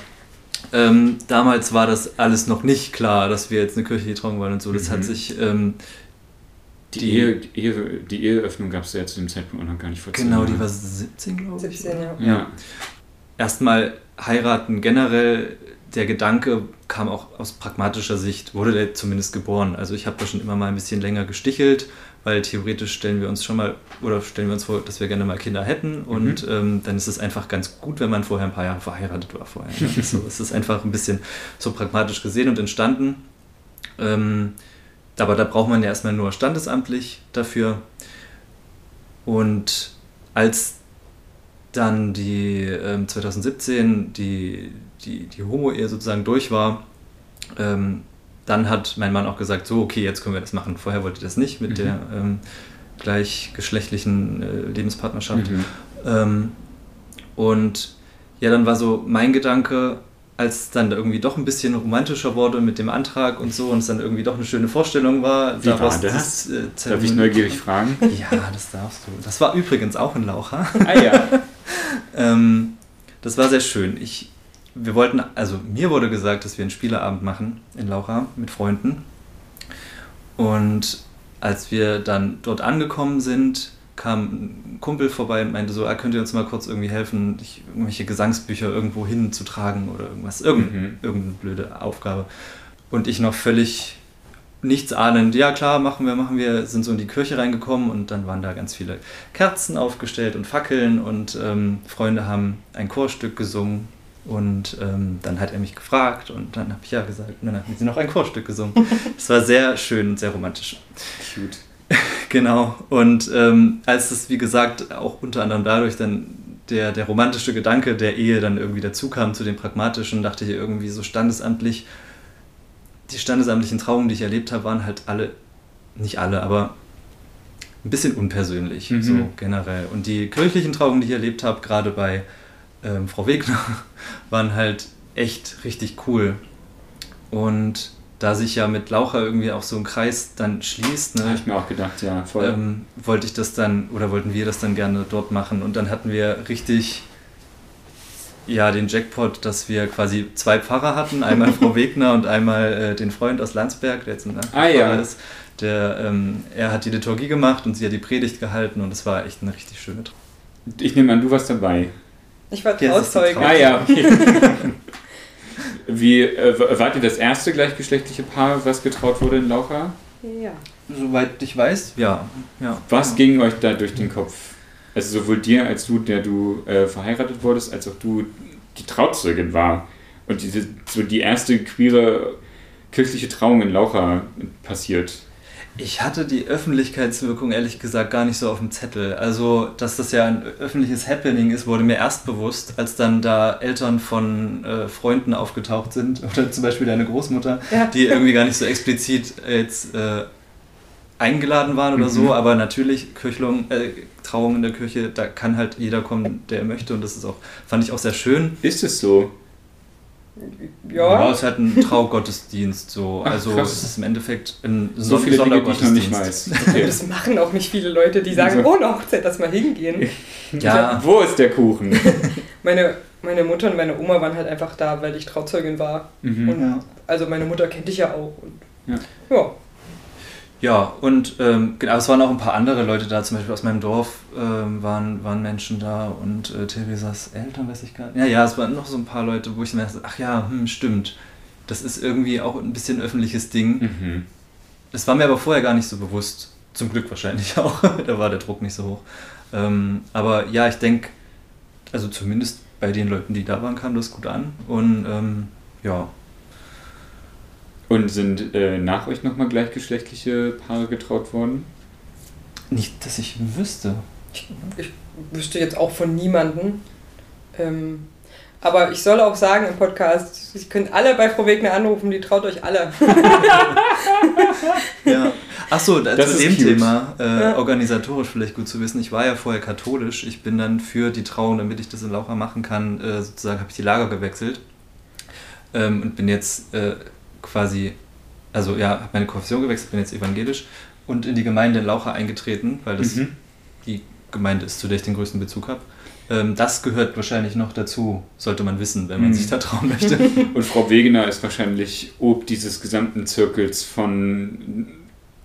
[SPEAKER 3] Ähm, damals war das alles noch nicht klar, dass wir jetzt eine kirchliche Trauung wollen und so. Das mhm. hat sich ähm,
[SPEAKER 2] die, die, Ehe, Ehe, die Eheöffnung gab es ja zu dem Zeitpunkt auch noch gar nicht
[SPEAKER 3] vor Genau, die war 17, glaube ich.
[SPEAKER 1] 17, ja.
[SPEAKER 3] ja. Erstmal heiraten generell, der Gedanke kam auch aus pragmatischer Sicht, wurde der zumindest geboren. Also ich habe da schon immer mal ein bisschen länger gestichelt, weil theoretisch stellen wir uns schon mal, oder stellen wir uns vor, dass wir gerne mal Kinder hätten und mhm. ähm, dann ist es einfach ganz gut, wenn man vorher ein paar Jahre verheiratet war vorher. Ne? so, [LAUGHS] es ist einfach ein bisschen so pragmatisch gesehen und entstanden. Ähm, aber da braucht man ja erstmal nur standesamtlich dafür. Und als dann die ähm, 2017 die, die, die Homo-Ehe sozusagen durch war, ähm, dann hat mein Mann auch gesagt, so, okay, jetzt können wir das machen. Vorher wollte ich das nicht mit mhm. der ähm, gleichgeschlechtlichen äh, Lebenspartnerschaft. Mhm. Ähm, und ja, dann war so mein Gedanke, als es dann irgendwie doch ein bisschen romantischer wurde mit dem Antrag und so und es dann irgendwie doch eine schöne Vorstellung war.
[SPEAKER 2] Wie war das? das äh, Darf ich neugierig fragen? [LAUGHS]
[SPEAKER 3] Ja, das darfst du. Das war übrigens auch in Laucha.
[SPEAKER 2] Ah ja. [LAUGHS]
[SPEAKER 3] ähm, das war sehr schön. Ich, wir wollten, also mir wurde gesagt, dass wir einen Spieleabend machen in Laucha mit Freunden. Und als wir dann dort angekommen sind, kam ein Kumpel vorbei und meinte so, ah, könnt ihr uns mal kurz irgendwie helfen, irgendwelche Gesangsbücher irgendwo hinzutragen oder irgendwas, irgend, mhm. irgendeine blöde Aufgabe. Und ich noch völlig nichts ahnend, ja klar, machen wir, machen wir, sind so in die Kirche reingekommen und dann waren da ganz viele Kerzen aufgestellt und Fackeln und ähm, Freunde haben ein Chorstück gesungen und ähm, dann hat er mich gefragt und dann habe ich ja gesagt und dann haben sie noch ein Chorstück gesungen. [LAUGHS] Es war sehr schön und sehr romantisch.
[SPEAKER 2] Cute. [LAUGHS]
[SPEAKER 3] genau. Und ähm, als es, wie gesagt, auch unter anderem dadurch dann der, der romantische Gedanke der Ehe dann irgendwie dazu kam zu dem pragmatischen, dachte ich irgendwie so standesamtlich, die standesamtlichen Trauungen, die ich erlebt habe, waren halt alle, nicht alle, aber ein bisschen unpersönlich, mhm. so generell. Und die kirchlichen Trauungen, die ich erlebt habe, gerade bei ähm, Frau Wegner, [LAUGHS] waren halt echt richtig cool. Und da sich ja mit Laucher irgendwie auch so ein Kreis dann schließt, ne,
[SPEAKER 2] habe ich mir auch gedacht, ja, voll.
[SPEAKER 3] Ähm, wollte ich das dann oder wollten wir das dann gerne dort machen und dann hatten wir richtig ja den Jackpot, dass wir quasi zwei Pfarrer hatten, einmal Frau [LAUGHS] Wegner und einmal äh, den Freund aus Landsberg, der jetzt ein
[SPEAKER 2] ah, ja. ist.
[SPEAKER 3] Der, ähm, er hat die Liturgie gemacht und sie hat die Predigt gehalten und es war echt eine richtig schöne Traum.
[SPEAKER 2] Ich nehme an, du warst dabei.
[SPEAKER 1] Ich war Trauzeuge.
[SPEAKER 2] Ah ja, okay. [LAUGHS] Wie, äh, wart ihr das erste gleichgeschlechtliche Paar, was getraut wurde in Laucha?
[SPEAKER 1] Ja.
[SPEAKER 3] Soweit ich weiß, ja. ja.
[SPEAKER 2] Was ging euch da durch den Kopf? Also sowohl dir als du, der du äh, verheiratet wurdest, als auch du die Trauzeugin war. Und diese, so die erste queere kirchliche Trauung in Laucha passiert.
[SPEAKER 3] Ich hatte die Öffentlichkeitswirkung ehrlich gesagt gar nicht so auf dem Zettel. Also, dass das ja ein öffentliches Happening ist, wurde mir erst bewusst, als dann da Eltern von äh, Freunden aufgetaucht sind [LAUGHS] oder zum Beispiel deine Großmutter, ja. die irgendwie gar nicht so explizit jetzt äh, eingeladen waren oder mhm. so, aber natürlich Kirchlung, äh, Trauung in der Kirche, da kann halt jeder kommen, der möchte und das ist auch, fand ich auch sehr schön.
[SPEAKER 2] Ist es so?
[SPEAKER 3] Ja. ja, es ist halt ein Traugottesdienst so. Ach, also krass. es ist im Endeffekt ein
[SPEAKER 2] so viele Sondergottesdienst. Dinge, die ich noch nicht weiß.
[SPEAKER 1] Okay. Das machen auch nicht viele Leute, die sagen, oh, eine Hochzeit, lass mal hingehen. [LAUGHS]
[SPEAKER 2] Ja. Wo ist der Kuchen? [LAUGHS]
[SPEAKER 1] meine, meine Mutter und meine Oma waren halt einfach da, weil ich Trauzeugin war. Mhm. Und, ja. Also meine Mutter kennt dich ja auch. Und,
[SPEAKER 3] ja. ja. Ja, und ähm, genau, es waren auch ein paar andere Leute da, zum Beispiel aus meinem Dorf ähm, waren, waren Menschen da und äh, Theresas Eltern, weiß ich gar nicht. Ja, ja, es waren noch so ein paar Leute, wo ich mir dachte, ach ja, hm, stimmt. Das ist irgendwie auch ein bisschen öffentliches Ding. Mhm. Das war mir aber vorher gar nicht so bewusst. Zum Glück wahrscheinlich [LAUGHS] auch. da war der Druck nicht so hoch. Ähm, aber ja, ich denke, also zumindest bei den Leuten, die da waren, kam das gut an. Und ähm, ja,
[SPEAKER 2] Und sind äh, nach euch nochmal gleichgeschlechtliche Paare getraut worden?
[SPEAKER 3] Nicht, dass ich wüsste.
[SPEAKER 1] Ich, ich wüsste jetzt auch von niemanden. Ähm, aber ich soll auch sagen im Podcast, Sie können alle bei Frau Wegner anrufen, die traut euch alle. [LAUGHS]
[SPEAKER 3] ja. Achso, zu dem
[SPEAKER 2] cute.
[SPEAKER 3] Thema, äh,
[SPEAKER 1] Ja.
[SPEAKER 3] organisatorisch vielleicht gut zu wissen. Ich war ja vorher katholisch. Ich bin dann für die Trauung, damit ich das in Laucha machen kann, äh, sozusagen habe ich die Lager gewechselt. Ähm, und bin jetzt äh, quasi, also ja, habe meine Konfession gewechselt, bin jetzt evangelisch und in die Gemeinde in Laucha eingetreten, weil das
[SPEAKER 2] Mhm.
[SPEAKER 3] die Gemeinde ist, zu der ich den größten Bezug habe. Ähm, das gehört wahrscheinlich noch dazu, sollte man wissen, wenn man
[SPEAKER 2] Mhm.
[SPEAKER 3] sich da trauen möchte. [LAUGHS]
[SPEAKER 2] Und Frau Wegener ist wahrscheinlich ob dieses gesamten Zirkels von.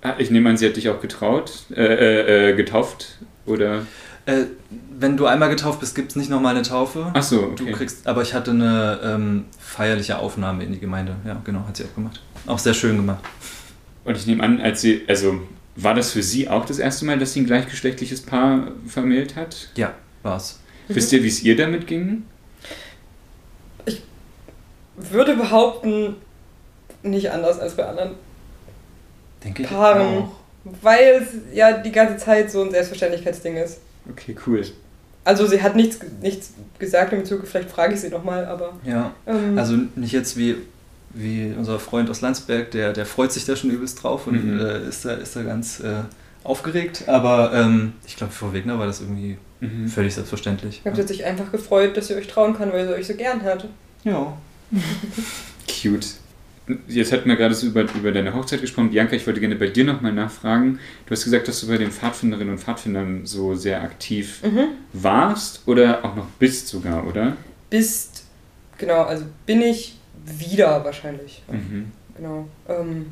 [SPEAKER 2] Ah, Ich nehme an, sie hat dich auch getraut, äh, äh, äh, getauft oder.
[SPEAKER 3] Äh, wenn du einmal getauft bist, gibt es nicht nochmal eine Taufe.
[SPEAKER 2] Ach so,
[SPEAKER 3] Du
[SPEAKER 2] okay.
[SPEAKER 3] kriegst, aber ich hatte eine ähm, feierliche Aufnahme in die Gemeinde. Ja, genau, hat sie auch gemacht. Auch sehr schön gemacht.
[SPEAKER 2] Und ich nehme an, als sie, also war das für sie auch das erste Mal, dass sie ein gleichgeschlechtliches Paar vermählt hat?
[SPEAKER 3] Ja, war's.
[SPEAKER 2] Wisst ihr, wie es ihr damit ging?
[SPEAKER 1] Würde behaupten, nicht anders als bei anderen
[SPEAKER 3] Denke ich
[SPEAKER 1] Paaren.
[SPEAKER 3] auch.
[SPEAKER 1] Weil es ja die ganze Zeit so ein Selbstverständlichkeitsding ist.
[SPEAKER 2] Okay, cool.
[SPEAKER 1] Also sie hat nichts, nichts gesagt im Bezug, vielleicht frage ich sie nochmal, aber.
[SPEAKER 3] Ja,
[SPEAKER 1] Ähm,
[SPEAKER 3] also nicht jetzt wie, wie unser Freund aus Landsberg, der, der freut sich da schon übelst drauf und
[SPEAKER 2] Mhm.
[SPEAKER 3] äh, ist, da, ist da ganz äh, aufgeregt. Aber ähm, ich glaube, für Wegner war das irgendwie
[SPEAKER 2] Mhm.
[SPEAKER 3] völlig selbstverständlich.
[SPEAKER 1] ich habe sich einfach gefreut, dass sie euch trauen kann, weil sie euch so gern hat.
[SPEAKER 3] Ja. [LAUGHS]
[SPEAKER 2] Cute. Jetzt hatten wir gerade so über, über deine Hochzeit gesprochen. Bianca, ich wollte gerne bei dir nochmal nachfragen. Du hast gesagt, dass du bei den Pfadfinderinnen und Pfadfindern so sehr aktiv
[SPEAKER 1] Mhm.
[SPEAKER 2] warst oder auch noch bist sogar, oder?
[SPEAKER 1] Bist, genau, also bin ich wieder wahrscheinlich.
[SPEAKER 2] Mhm.
[SPEAKER 1] Genau. Ähm,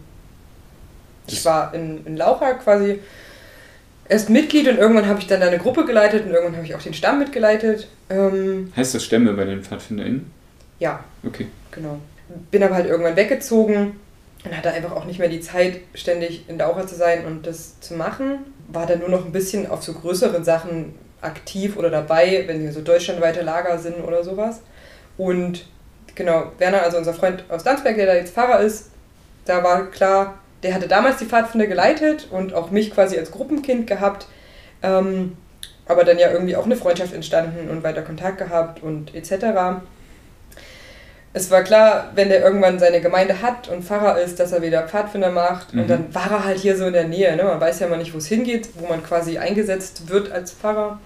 [SPEAKER 1] ich war in, in Laucha quasi erst Mitglied und irgendwann habe ich dann da eine Gruppe geleitet und irgendwann habe ich auch den Stamm mitgeleitet. Ähm,
[SPEAKER 2] Heißt das Stämme bei den PfadfinderInnen?
[SPEAKER 1] ja,
[SPEAKER 2] Okay.
[SPEAKER 1] genau. Bin aber halt irgendwann weggezogen und hatte einfach auch nicht mehr die Zeit, ständig in Laucha zu sein und das zu machen. War dann nur noch ein bisschen auf so größeren Sachen aktiv oder dabei, wenn hier so deutschlandweite Lager sind oder sowas. Und genau, Werner, also unser Freund aus Landsberg, der da jetzt Pfarrer ist, da war klar, der hatte damals die Pfadfinder geleitet und auch mich quasi als Gruppenkind gehabt. Ähm, aber dann ja irgendwie auch eine Freundschaft entstanden und weiter Kontakt gehabt und etc. Es war klar, wenn der irgendwann seine Gemeinde hat und Pfarrer ist, dass er wieder Pfadfinder macht.
[SPEAKER 2] Mhm.
[SPEAKER 1] Und dann war er halt hier so in der Nähe. Ne? Man weiß ja mal nicht, wo es hingeht, wo man quasi eingesetzt wird als Pfarrer.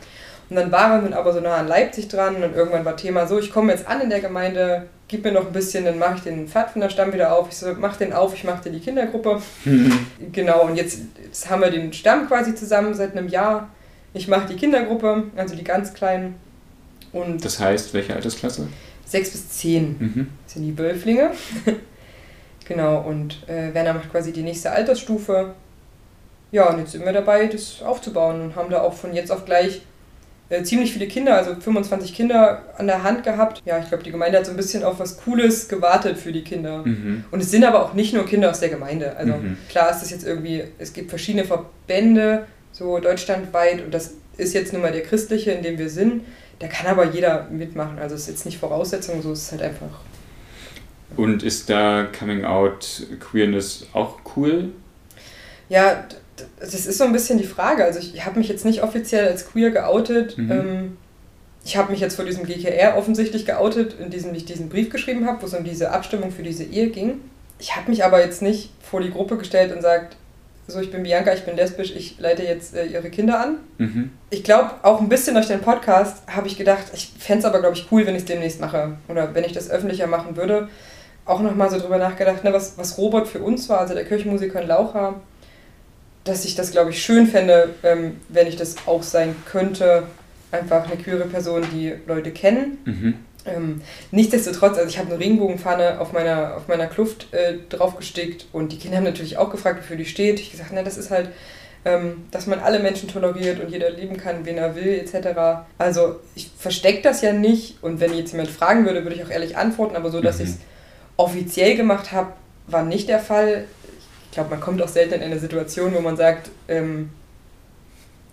[SPEAKER 1] Und dann war er dann aber so nah an Leipzig dran und irgendwann war Thema so, ich komme jetzt an in der Gemeinde, gib mir noch ein bisschen, dann mache ich den Pfadfinderstamm wieder auf. Ich so, mach den auf, ich mache dir die Kindergruppe. [LAUGHS] Genau, und jetzt, jetzt haben wir den Stamm quasi zusammen seit einem Jahr. Ich mache die Kindergruppe, also die ganz kleinen. Und
[SPEAKER 2] Das heißt, welche Altersklasse?
[SPEAKER 1] Sechs bis zehn
[SPEAKER 2] Mhm.
[SPEAKER 1] sind die Wölflinge. [LAUGHS] genau, und äh, Werner macht quasi die nächste Altersstufe. Ja, und jetzt sind wir dabei, das aufzubauen und haben da auch von jetzt auf gleich äh, ziemlich viele Kinder, also 25 Kinder an der Hand gehabt. Ja, ich glaube, die Gemeinde hat so ein bisschen auf was Cooles gewartet für die Kinder.
[SPEAKER 2] Mhm.
[SPEAKER 1] Und es sind aber auch nicht nur Kinder aus der Gemeinde. Also
[SPEAKER 2] Mhm.
[SPEAKER 1] klar ist das jetzt irgendwie, es gibt verschiedene Verbände, so deutschlandweit, und das ist jetzt nun mal der christliche, in dem wir sind. Da kann aber jeder mitmachen. Also es ist jetzt nicht Voraussetzung, so ist es halt einfach.
[SPEAKER 2] Und ist da Coming Out Queerness auch cool?
[SPEAKER 1] Ja, das ist so ein bisschen die Frage. Also ich habe mich jetzt nicht offiziell als queer geoutet.
[SPEAKER 2] Mhm.
[SPEAKER 1] Ähm, ich habe mich jetzt vor diesem GKR offensichtlich geoutet, in diesem ich diesen Brief geschrieben habe, wo es um diese Abstimmung für diese Ehe ging. Ich habe mich aber jetzt nicht vor die Gruppe gestellt und sagt, so ich bin Bianca, ich bin lesbisch, ich leite jetzt äh, ihre Kinder an.
[SPEAKER 2] Mhm.
[SPEAKER 1] Ich glaube, auch ein bisschen durch den Podcast habe ich gedacht, ich fände es aber, glaube ich, cool, wenn ich es demnächst mache. Oder wenn ich das öffentlicher machen würde. Auch nochmal so drüber nachgedacht, ne, was, was Robert für uns war, also der Kirchenmusiker in Laucha, dass ich das, glaube ich, schön fände, ähm, wenn ich das auch sein könnte. Einfach eine queere Person, die Leute kennen.
[SPEAKER 2] Mhm.
[SPEAKER 1] Ähm, nichtsdestotrotz, also ich habe eine Regenbogenfahne auf meiner, auf meiner Kluft äh, draufgestickt und die Kinder haben natürlich auch gefragt, wofür die steht. Ich gesagt, na, das ist halt, ähm, dass man alle Menschen toleriert und jeder leben kann, wen er will, etc. Also ich verstecke das ja nicht und wenn jetzt jemand fragen würde, würde ich auch ehrlich antworten, aber so, dass
[SPEAKER 2] Mhm.
[SPEAKER 1] ich es offiziell gemacht habe, war nicht der Fall. Ich glaube, man kommt auch selten in eine Situation, wo man sagt, ähm,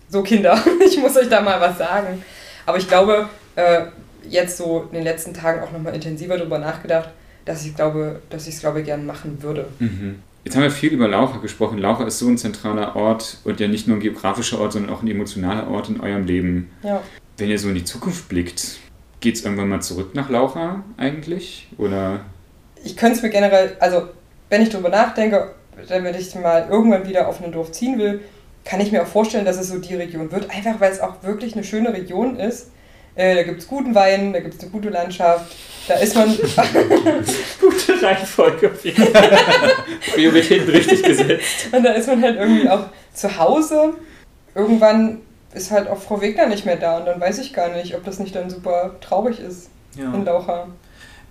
[SPEAKER 1] so Kinder, [LAUGHS] ich muss euch da mal was sagen. Aber ich glaube, äh, jetzt so in den letzten Tagen auch nochmal intensiver darüber nachgedacht, dass ich glaube, dass ich es glaube gerne machen würde.
[SPEAKER 4] Mhm. Jetzt haben wir viel über Laucha gesprochen. Laucha ist so ein zentraler Ort und ja nicht nur ein geografischer Ort, sondern auch ein emotionaler Ort in eurem Leben.
[SPEAKER 1] Ja.
[SPEAKER 4] Wenn ihr so in die Zukunft blickt, geht es irgendwann mal zurück nach Laucha eigentlich? Oder?
[SPEAKER 1] Ich könnte es mir generell, also wenn ich darüber nachdenke, wenn ich mal irgendwann wieder auf ein Dorf ziehen will, kann ich mir auch vorstellen, dass es so die Region wird. Einfach weil es auch wirklich eine schöne Region ist. Äh, da gibt es guten Wein, da gibt es eine gute Landschaft. Da ist man. [LAUGHS]
[SPEAKER 4] gute Reihenfolge. [LAUGHS] Prioritäten richtig gesetzt.
[SPEAKER 1] Und da ist man halt irgendwie auch zu Hause. Irgendwann ist halt auch Frau Wegner nicht mehr da und dann weiß ich gar nicht, ob das nicht dann super traurig ist ja. in Laucha.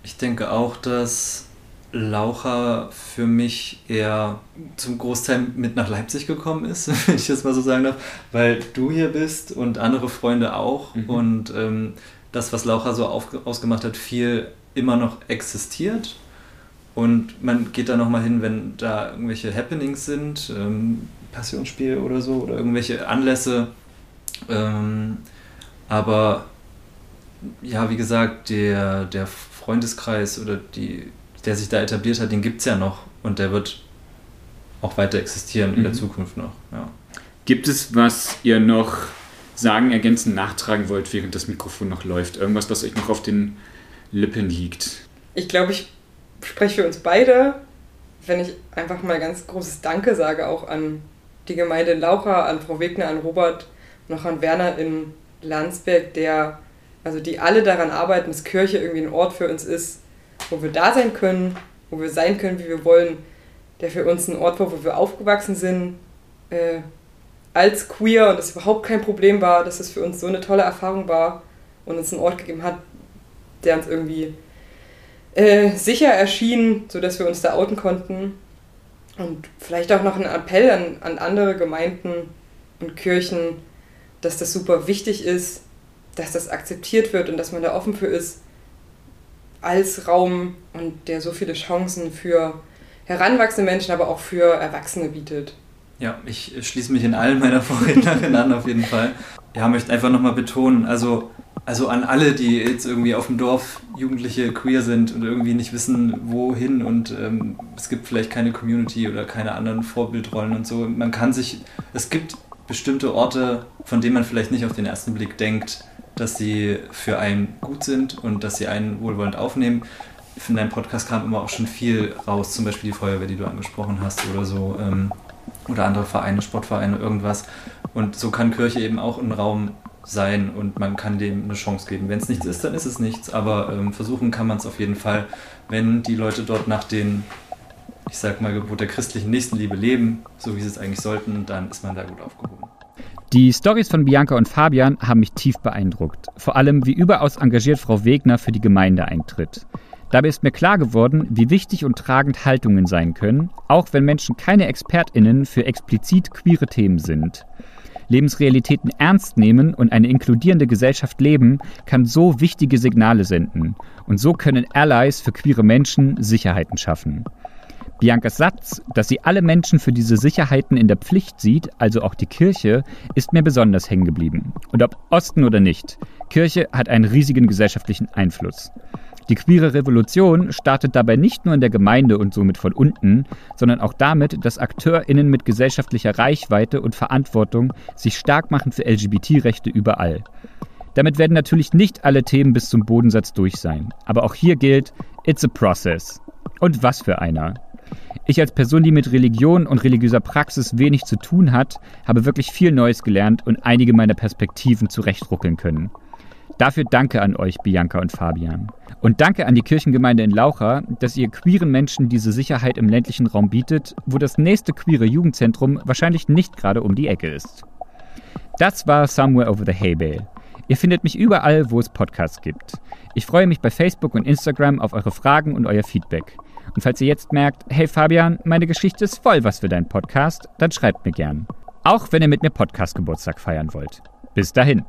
[SPEAKER 3] Ich denke auch, dass Laucha für mich eher zum Großteil mit nach Leipzig gekommen ist, [LAUGHS] wenn ich das mal so sagen darf, weil du hier bist und andere Freunde auch. Mhm. und ähm, das, was Laucha so auf, ausgemacht hat, viel immer noch existiert. Und man geht da nochmal hin, wenn da irgendwelche Happenings sind, ähm, Passionsspiel oder so oder irgendwelche Anlässe, ähm, aber ja, wie gesagt, der, der Freundeskreis oder die, der sich da etabliert hat, den gibt es ja noch und der wird auch weiter existieren mhm. in der mhm. Zukunft noch. Ja.
[SPEAKER 4] Gibt es, was ihr noch sagen, ergänzen, nachtragen wollt, während das Mikrofon noch läuft? Irgendwas, das euch noch auf den Lippen liegt?
[SPEAKER 1] Ich glaube, ich spreche für uns beide, wenn ich einfach mal ganz großes Danke sage, auch an die Gemeinde Laucha, an Frau Wegner, an Robert, noch an Werner in Landsberg, der, also die alle daran arbeiten, dass Kirche irgendwie ein Ort für uns ist, wo wir da sein können, wo wir sein können, wie wir wollen, der für uns ein Ort war, wo wir aufgewachsen sind, äh, als queer und das überhaupt kein Problem war, dass es für uns so eine tolle Erfahrung war und uns einen Ort gegeben hat, der uns irgendwie äh, sicher erschien, sodass wir uns da outen konnten. Und vielleicht auch noch ein Appell an, an andere Gemeinden und Kirchen, dass das super wichtig ist, dass das akzeptiert wird und dass man da offen für ist, als Raum und der so viele Chancen für heranwachsende Menschen, aber auch für Erwachsene bietet.
[SPEAKER 3] Ja, ich schließe mich in allen meiner [LAUGHS] Vorrednerinnen an, auf jeden Fall. Ja, möchte einfach nochmal betonen, also, also an alle, die jetzt irgendwie auf dem Dorf Jugendliche queer sind und irgendwie nicht wissen, wohin und ähm, es gibt vielleicht keine Community oder keine anderen Vorbildrollen und so. Man kann sich, es gibt bestimmte Orte, von denen man vielleicht nicht auf den ersten Blick denkt, dass sie für einen gut sind und dass sie einen wohlwollend aufnehmen. In deinem Podcast kam immer auch schon viel raus, zum Beispiel die Feuerwehr, die du angesprochen hast oder so, ähm, oder andere Vereine, Sportvereine, irgendwas. Und so kann Kirche eben auch ein Raum sein und man kann dem eine Chance geben. Wenn es nichts ist, dann ist es nichts, aber ähm, versuchen kann man es auf jeden Fall, wenn die Leute dort nach den, ich sag mal, Gebot der christlichen Nächstenliebe leben, so wie sie es eigentlich sollten, dann ist man da gut aufgehoben.
[SPEAKER 2] Die Stories von Bianca und Fabian haben mich tief beeindruckt. Vor allem, wie überaus engagiert Frau Wegner für die Gemeinde eintritt. Dabei ist mir klar geworden, wie wichtig und tragend Haltungen sein können, auch wenn Menschen keine ExpertInnen für explizit queere Themen sind. Lebensrealitäten ernst nehmen und eine inkludierende Gesellschaft leben, kann so wichtige Signale senden. Und so können Allies für queere Menschen Sicherheiten schaffen. Biancas Satz, dass sie alle Menschen für diese Sicherheiten in der Pflicht sieht, also auch die Kirche, ist mir besonders hängen geblieben. Und ob Osten oder nicht, Kirche hat einen riesigen gesellschaftlichen Einfluss. Die queere Revolution startet dabei nicht nur in der Gemeinde und somit von unten, sondern auch damit, dass AkteurInnen mit gesellschaftlicher Reichweite und Verantwortung sich stark machen für LGBT-Rechte überall. Damit werden natürlich nicht alle Themen bis zum Bodensatz durch sein. Aber auch hier gilt, it's a process. Und was für einer. Ich als Person, die mit Religion und religiöser Praxis wenig zu tun hat, habe wirklich viel Neues gelernt und einige meiner Perspektiven zurechtruckeln können. Dafür danke an euch, Bianca und Fabian. Und danke an die Kirchengemeinde in Laucha, dass ihr queeren Menschen diese Sicherheit im ländlichen Raum bietet, wo das nächste queere Jugendzentrum wahrscheinlich nicht gerade um die Ecke ist. Das war Somewhere Over the Hay Bale. Ihr findet mich überall, wo es Podcasts gibt. Ich freue mich bei Facebook und Instagram auf eure Fragen und euer Feedback. Und falls ihr jetzt merkt, hey Fabian, meine Geschichte ist voll was für deinen Podcast, dann schreibt mir gern. Auch wenn ihr mit mir Podcast-Geburtstag feiern wollt. Bis dahin.